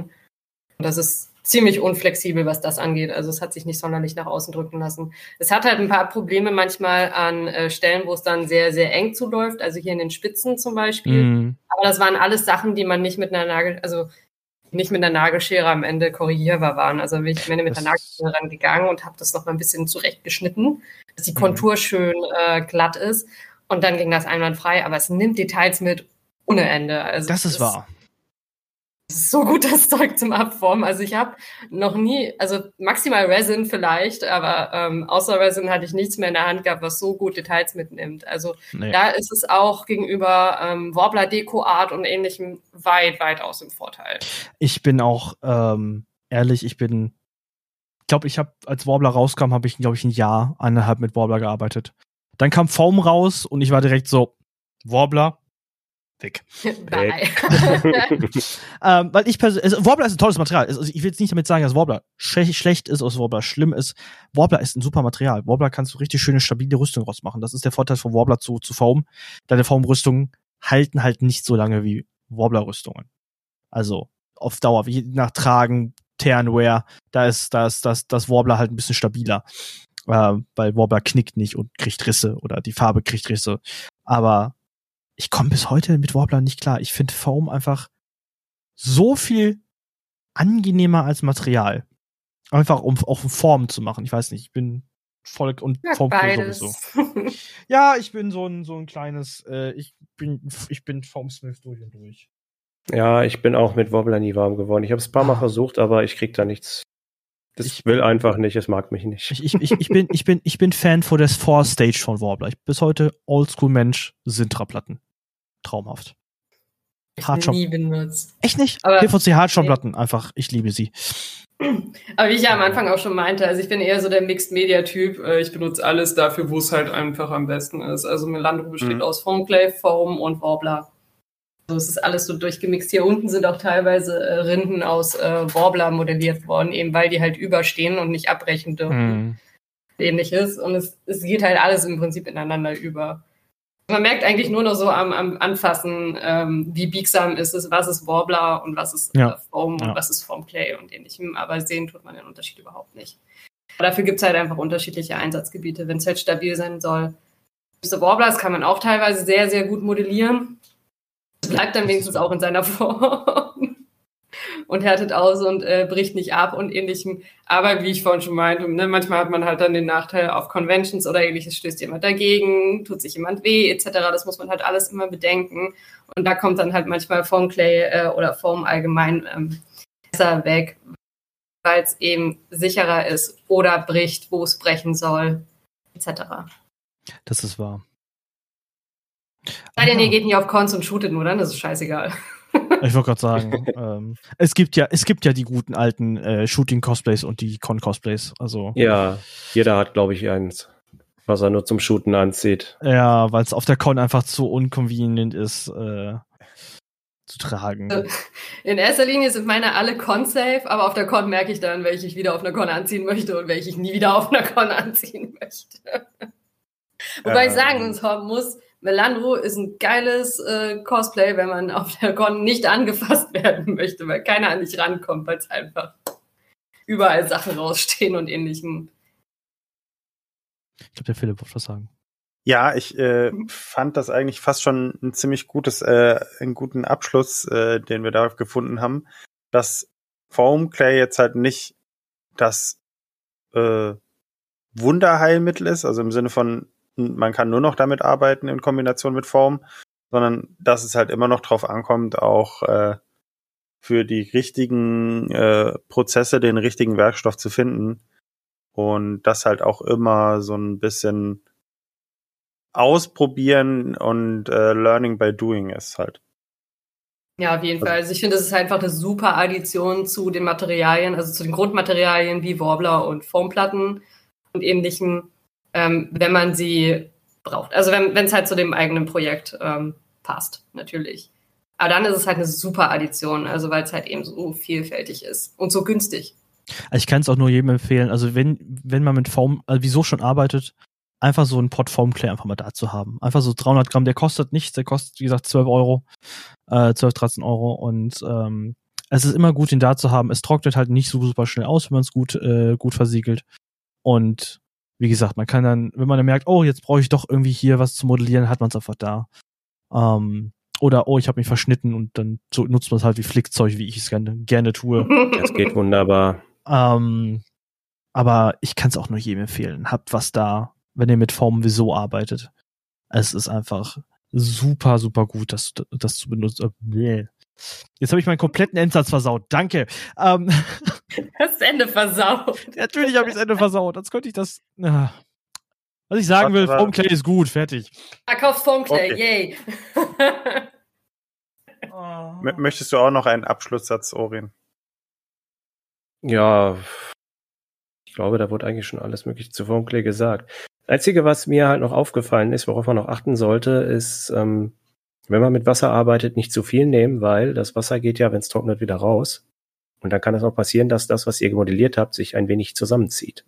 Und das ist ziemlich unflexibel, was das angeht. Also es hat sich nicht sonderlich nach außen drücken lassen. Es hat halt ein paar Probleme manchmal an äh, Stellen, wo es dann sehr, sehr eng zuläuft. Also hier in den Spitzen zum Beispiel. mh, Aber das waren alles Sachen, die man nicht mit einer Nagel, also nicht mit einer Nagelschere am Ende korrigierbar waren. Also bin ich am Ende mit Das- der Nagelschere rangegangen und habe das noch mal ein bisschen zurechtgeschnitten, dass die Mhm. Kontur schön äh, glatt ist. Und dann ging das einwandfrei, aber es nimmt Details mit ohne Ende. Also das ist es wahr. Es ist so gut, das Zeug zum Abformen. Also ich habe noch nie, also maximal Resin vielleicht, aber ähm, außer Resin hatte ich nichts mehr in der Hand gehabt, was so gut Details mitnimmt. Also Nee. da ist es auch gegenüber ähm, Warbler Deko Art und ähnlichem weit, weit aus im Vorteil. Ich bin auch ähm, ehrlich, ich bin, glaube, ich habe, als Warbler rauskam, habe ich, glaube ich, ein Jahr, eineinhalb mit Warbler gearbeitet. Dann kam Foam raus und ich war direkt so, Warbler, weg. Ähm, weil ich persönlich, also Warbler ist ein tolles Material. Also ich will jetzt nicht damit sagen, dass Warbler schle schlecht ist, oder Warbler schlimm ist. Warbler ist ein super Material. Warbler kannst du richtig schöne, stabile Rüstung rausmachen. Das ist der Vorteil von Warbler zu, zu Foam. Deine Foam-Rüstungen halten halt nicht so lange wie Warbler-Rüstungen. Also auf Dauer, wie nach Tragen, Tearenwear, da ist das, das, das Warbler halt ein bisschen stabiler. Äh, weil Warbler knickt nicht und kriegt Risse oder die Farbe kriegt Risse. Aber ich komme bis heute mit Warbler nicht klar. Ich finde Foam einfach so viel angenehmer als Material. Einfach um auch Formen zu machen. Ich weiß nicht, ich bin voll und beides. sowieso. Ja, ich bin so ein so ein kleines, äh, ich bin ich bin Foamsmith durch und durch. Ja, ich bin auch mit Wobbler nie warm geworden. Ich habe es ein paar Mal Ah. versucht, aber ich krieg da nichts. Das Ich- will einfach nicht, es mag mich nicht. Ich, ich, ich, ich bin ich bin ich bin Fan von der Four Stage von Warbler. Ich bis heute Oldschool Mensch Sintra-Platten. Traumhaft. Ich Hardshop. nie benutzt. Echt nicht? Aber- PVC Hardshop-Platten, einfach, ich liebe sie. Aber wie ich ja am Anfang auch schon meinte, also ich bin eher so der Mixed-Media-Typ. Äh, Ich benutze alles dafür, wo es halt einfach am besten ist. Also Melandro besteht Mhm. aus Foamclay, Foam und Warbler. Also es ist alles so durchgemixt. Hier unten sind auch teilweise äh, Rinden aus äh, Warbler modelliert worden, eben weil die halt überstehen und nicht abbrechen dürfen. Mhm. ähnliches. Und es, es geht halt alles im Prinzip ineinander über. Man merkt eigentlich nur noch so am, am Anfassen, ähm, wie biegsam ist es, was ist Warbler und was ist Ja. äh, Foam Ja. und was ist Foamclay und ähnlichem. Aber sehen tut man den Unterschied überhaupt nicht. Aber dafür gibt es halt einfach unterschiedliche Einsatzgebiete. Wenn es halt stabil sein soll. Diese Warblers kann man auch teilweise sehr, sehr gut modellieren. Es bleibt dann wenigstens auch in seiner Form. Und härtet aus und äh, bricht nicht ab und ähnlichem. Aber wie ich vorhin schon meinte, ne, manchmal hat man halt dann den Nachteil auf Conventions oder ähnliches, stößt jemand dagegen, tut sich jemand weh, etc. Das muss man halt alles immer bedenken. Und da kommt dann halt manchmal Foam Clay äh, oder Foam allgemein ähm, besser weg, weil es eben sicherer ist oder bricht, wo es brechen soll, etc. Das ist wahr. Sei denn, Ah. ihr geht nicht auf Cons und shootet nur, dann ist es scheißegal. Ich wollte gerade sagen, ähm, es gibt ja, es gibt ja die guten alten äh, Shooting-Cosplays und die Con-Cosplays. Also Ja, jeder hat, glaube ich, eins, was er nur zum Shooten anzieht. ja, weil es auf der Con einfach zu unconvenient ist äh, zu tragen. In erster Linie sind meine alle Con-safe, aber auf der Con merke ich dann, welche ich wieder auf einer Con anziehen möchte und welche ich nie wieder auf einer Con anziehen möchte. Wobei ich sagen muss, Melandro ist ein geiles äh, Cosplay, wenn man auf der Con nicht angefasst werden möchte, weil keiner an dich rankommt, weil es einfach überall Sachen rausstehen und ähnlichen. Ich glaube, der Philipp wird was sagen. Ja, ich äh, fand das eigentlich fast schon ein ziemlich gutes, äh, einen guten Abschluss, äh, den wir da gefunden haben, dass Foam Clay jetzt halt nicht das äh, Wunderheilmittel ist, also im Sinne von man kann nur noch damit arbeiten in Kombination mit Foam, sondern dass es halt immer noch drauf ankommt, auch äh, für die richtigen äh, Prozesse den richtigen Werkstoff zu finden und das halt auch immer so ein bisschen ausprobieren und äh, learning by doing ist halt. Ja, auf jeden Fall. Also ich finde, das ist einfach eine super Addition zu den Materialien, also zu den Grundmaterialien wie Warbler und Foamplatten und ähnlichen, ähm, wenn man sie braucht. Also wenn es halt zu dem eigenen Projekt ähm, passt, natürlich. Aber dann ist es halt eine super Addition, also weil es halt eben so vielfältig ist und so günstig. Ich kann es auch nur jedem empfehlen. Also wenn, wenn man mit Foam, also wieso schon arbeitet, einfach so einen Pot Foamclay einfach mal da zu haben. Einfach so 300 Gramm, der kostet nichts, der kostet, wie gesagt, 12 Euro, äh, 12, 13 Euro und ähm, es ist immer gut, ihn da zu haben. Es trocknet halt nicht so super schnell aus, wenn man es gut, äh, gut versiegelt. Und wie gesagt, man kann dann, wenn man dann merkt, oh, jetzt brauche ich doch irgendwie hier was zu modellieren, hat man es einfach da. Ähm, oder, oh, ich habe mich verschnitten und dann so nutzt man es halt wie Flickzeug, wie ich es gerne, gerne tue. Das geht wunderbar. Ähm, aber ich kann es auch nur jedem empfehlen. Habt was da, wenn ihr mit Formen wieso arbeitet. Es ist einfach super, super gut, das, das zu benutzen. Äh, Jetzt habe ich meinen kompletten Endsatz versaut. Danke. Ähm, das Ende versaut. Natürlich habe ich das Ende versaut. Sonst könnte ich das. Äh. Was ich sagen will, Foamclay ist gut. Fertig. Verkaufst Foamclay, okay. yay. oh. Möchtest du auch noch einen Abschlusssatz, Orin? Ja, ich glaube, da wurde eigentlich schon alles Mögliche zu Foamclay gesagt. Das Einzige, was mir halt noch aufgefallen ist, worauf man noch achten sollte, ist, ähm, wenn man mit Wasser arbeitet, nicht zu viel nehmen, weil das Wasser geht ja, wenn es trocknet, wieder raus. Und dann kann es auch passieren, dass das, was ihr modelliert habt, sich ein wenig zusammenzieht.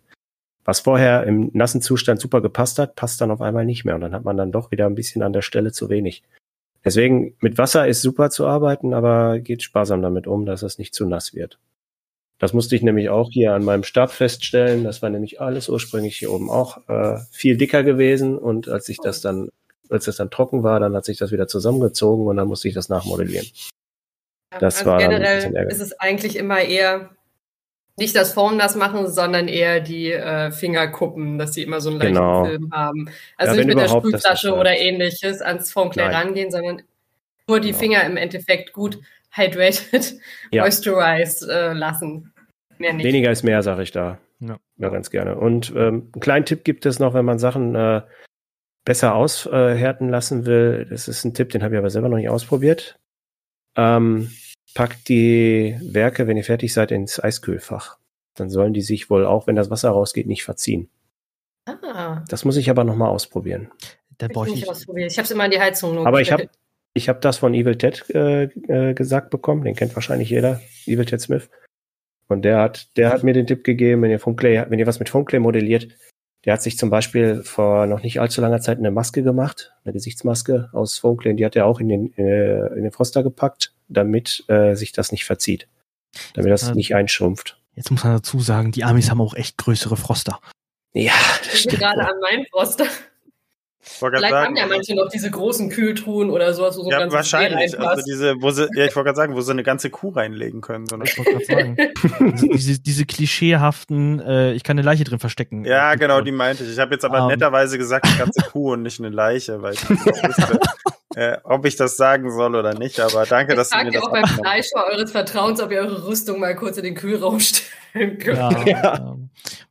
Was vorher im nassen Zustand super gepasst hat, passt dann auf einmal nicht mehr. Und dann hat man dann doch wieder ein bisschen an der Stelle zu wenig. Deswegen, mit Wasser ist super zu arbeiten, aber geht sparsam damit um, dass es nicht zu nass wird. Das musste ich nämlich auch hier an meinem Stab feststellen. Das war nämlich alles ursprünglich hier oben auch äh, viel dicker gewesen. Und als ich das dann als es dann trocken war, dann hat sich das wieder zusammengezogen und dann musste ich das nachmodellieren. Das also war generell ist es eigentlich immer eher nicht das Formen das machen, sondern eher die äh, Fingerkuppen, dass sie immer so einen leichten genau. Film haben. Also ja, nicht mit der Sprühflasche oder ähnliches ans Formclay rangehen, sondern nur die genau. Finger im Endeffekt gut hydrated, ja. moisturized äh, lassen. Mehr nicht. Weniger ist mehr, sage ich da. Ja. ja, ganz gerne. Und ähm, einen kleinen Tipp gibt es noch, wenn man Sachen äh, besser aushärten lassen will, das ist ein Tipp, den habe ich aber selber noch nicht ausprobiert. Ähm, packt die Werke, wenn ihr fertig seid, ins Eiskühlfach. Dann sollen die sich wohl auch, wenn das Wasser rausgeht, nicht verziehen. Ah. Das muss ich aber noch mal ausprobieren. Da brauche ich nicht ausprobieren. Ich habe es immer in die Heizung. Aber ich habe ich hab das von Evil Ted äh, äh, gesagt bekommen. Den kennt wahrscheinlich jeder. Evil Ted Smith. Und der hat, der hat mir den Tipp gegeben, wenn ihr Foamclay, wenn ihr was mit Foamclay modelliert, der hat sich zum Beispiel vor noch nicht allzu langer Zeit eine Maske gemacht, eine Gesichtsmaske aus Foamclay, die hat er auch in den, äh, in den Froster gepackt, damit äh, sich das nicht verzieht. Damit das nicht einschrumpft. Jetzt muss man dazu sagen, die Amis haben auch echt größere Froster. Ja, das stimmt. gerade an meinem Froster. Vielleicht sagen, haben ja manche noch diese großen Kühltruhen oder sowas, wo so ja, wahrscheinlich. Also diese, wo sie, ja, ich wollte gerade sagen, wo sie eine ganze Kuh reinlegen können. So ich wollte sagen. diese, diese klischeehaften, äh, ich kann eine Leiche drin verstecken. Ja, genau, die meinte ich. Ich habe jetzt aber um. Ähm. netterweise gesagt, eine ganze Kuh und nicht eine Leiche, weil ich nicht wusste, äh, ob ich das sagen soll oder nicht. Aber danke, ich dass du mir das auch beim Fleischer eures Vertrauens, ob ihr eure Rüstung mal kurz in den Kühlraum stellen könnt. Ja, ja.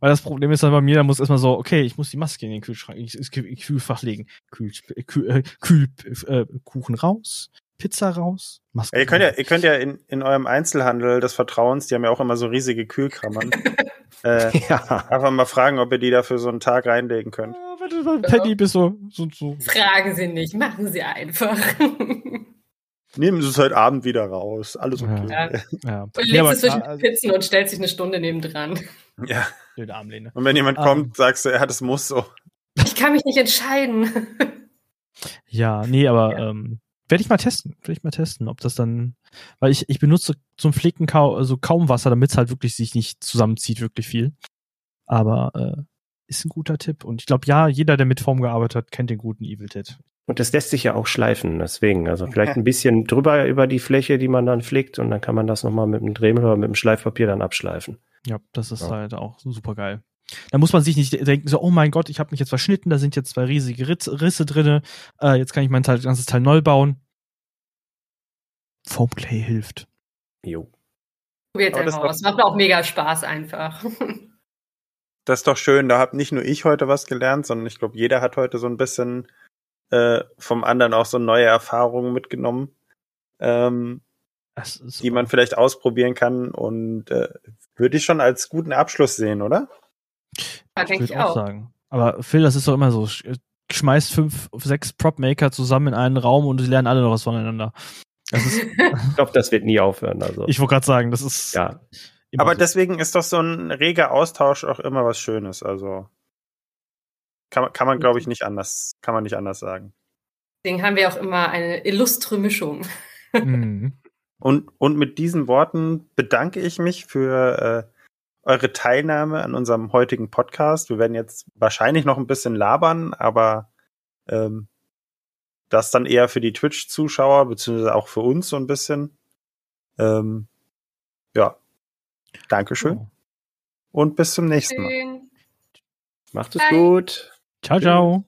Weil das Problem ist dann bei mir, da muss erstmal so, okay, ich muss die Maske in den Kühlschrank, ins Kühlfach legen. Kühl, Kühl, äh, Kühl, äh, Kuchen raus, Pizza raus. Ja, ihr könnt ja, ihr könnt ja in, in eurem Einzelhandel des Vertrauens, die haben ja auch immer so riesige Kühlkammern, äh, Ja. einfach mal fragen, ob ihr die da für so einen Tag reinlegen könnt. Ja, Penny bist, so, so, so. Fragen Sie nicht, machen Sie einfach. Nehmen Sie es heute Abend wieder raus. Alles okay. Ja. Ja. Und legst aber es zwischen klar, die Pizzen und stellt sich eine Stunde nebendran. Ja. Armlehne. Und wenn jemand Ähm. kommt, sagst du, ja, das muss so. Ich kann mich nicht entscheiden. Ja, nee, aber Ja. ähm, werde ich mal testen. Werde ich mal testen, ob das dann, weil ich, ich benutze zum Flicken kau also kaum Wasser, damit es halt wirklich sich nicht zusammenzieht, wirklich viel. Aber äh, ist ein guter Tipp. Und ich glaube, ja, jeder, der mit Form gearbeitet hat, kennt den guten Evil Ted. Und das lässt sich ja auch schleifen, deswegen. Also vielleicht ein bisschen drüber über die Fläche, die man dann flickt und dann kann man das nochmal mit dem Dremel oder mit dem Schleifpapier dann abschleifen. Ja, das ist Ja. halt auch super geil. Da muss man sich nicht denken, so, oh mein Gott, ich habe mich jetzt verschnitten, da sind jetzt zwei riesige Ritz, Risse drinne, äh, jetzt kann ich mein Teil, ganzes Teil neu bauen. Foamclay hilft. Jo. Probiert einfach aus. Macht auch mega Spaß einfach. Das ist doch schön. Da hab nicht nur ich heute was gelernt, sondern ich glaube, jeder hat heute so ein bisschen äh, vom anderen auch so neue Erfahrungen mitgenommen, ähm, Das ist die man vielleicht ausprobieren kann und äh, würde ich schon als guten Abschluss sehen, oder? Ja, Ich denke ich würde auch auch. sagen. Aber Phil, das ist doch immer so. sch- Schmeißt fünf, sechs Prop-Maker zusammen in einen Raum und sie lernen alle noch was voneinander. Das ist, Ich glaube, das wird nie aufhören. Also, ich wollte gerade sagen, das ist. ja. Immer Aber so. deswegen ist doch so ein reger Austausch auch immer was Schönes. Also kann man, kann man glaube ich, nicht anders, kann man nicht anders sagen. Deswegen haben wir auch immer eine illustre Mischung. Mhm. Und, und mit diesen Worten bedanke ich mich für äh, eure Teilnahme an unserem heutigen Podcast. Wir werden jetzt wahrscheinlich noch ein bisschen labern, aber ähm, das dann eher für die Twitch-Zuschauer, beziehungsweise auch für uns so ein bisschen. Ähm. Dankeschön Oh. und bis zum nächsten Mal. Schön. Macht es Bye. gut. Ciao, ciao.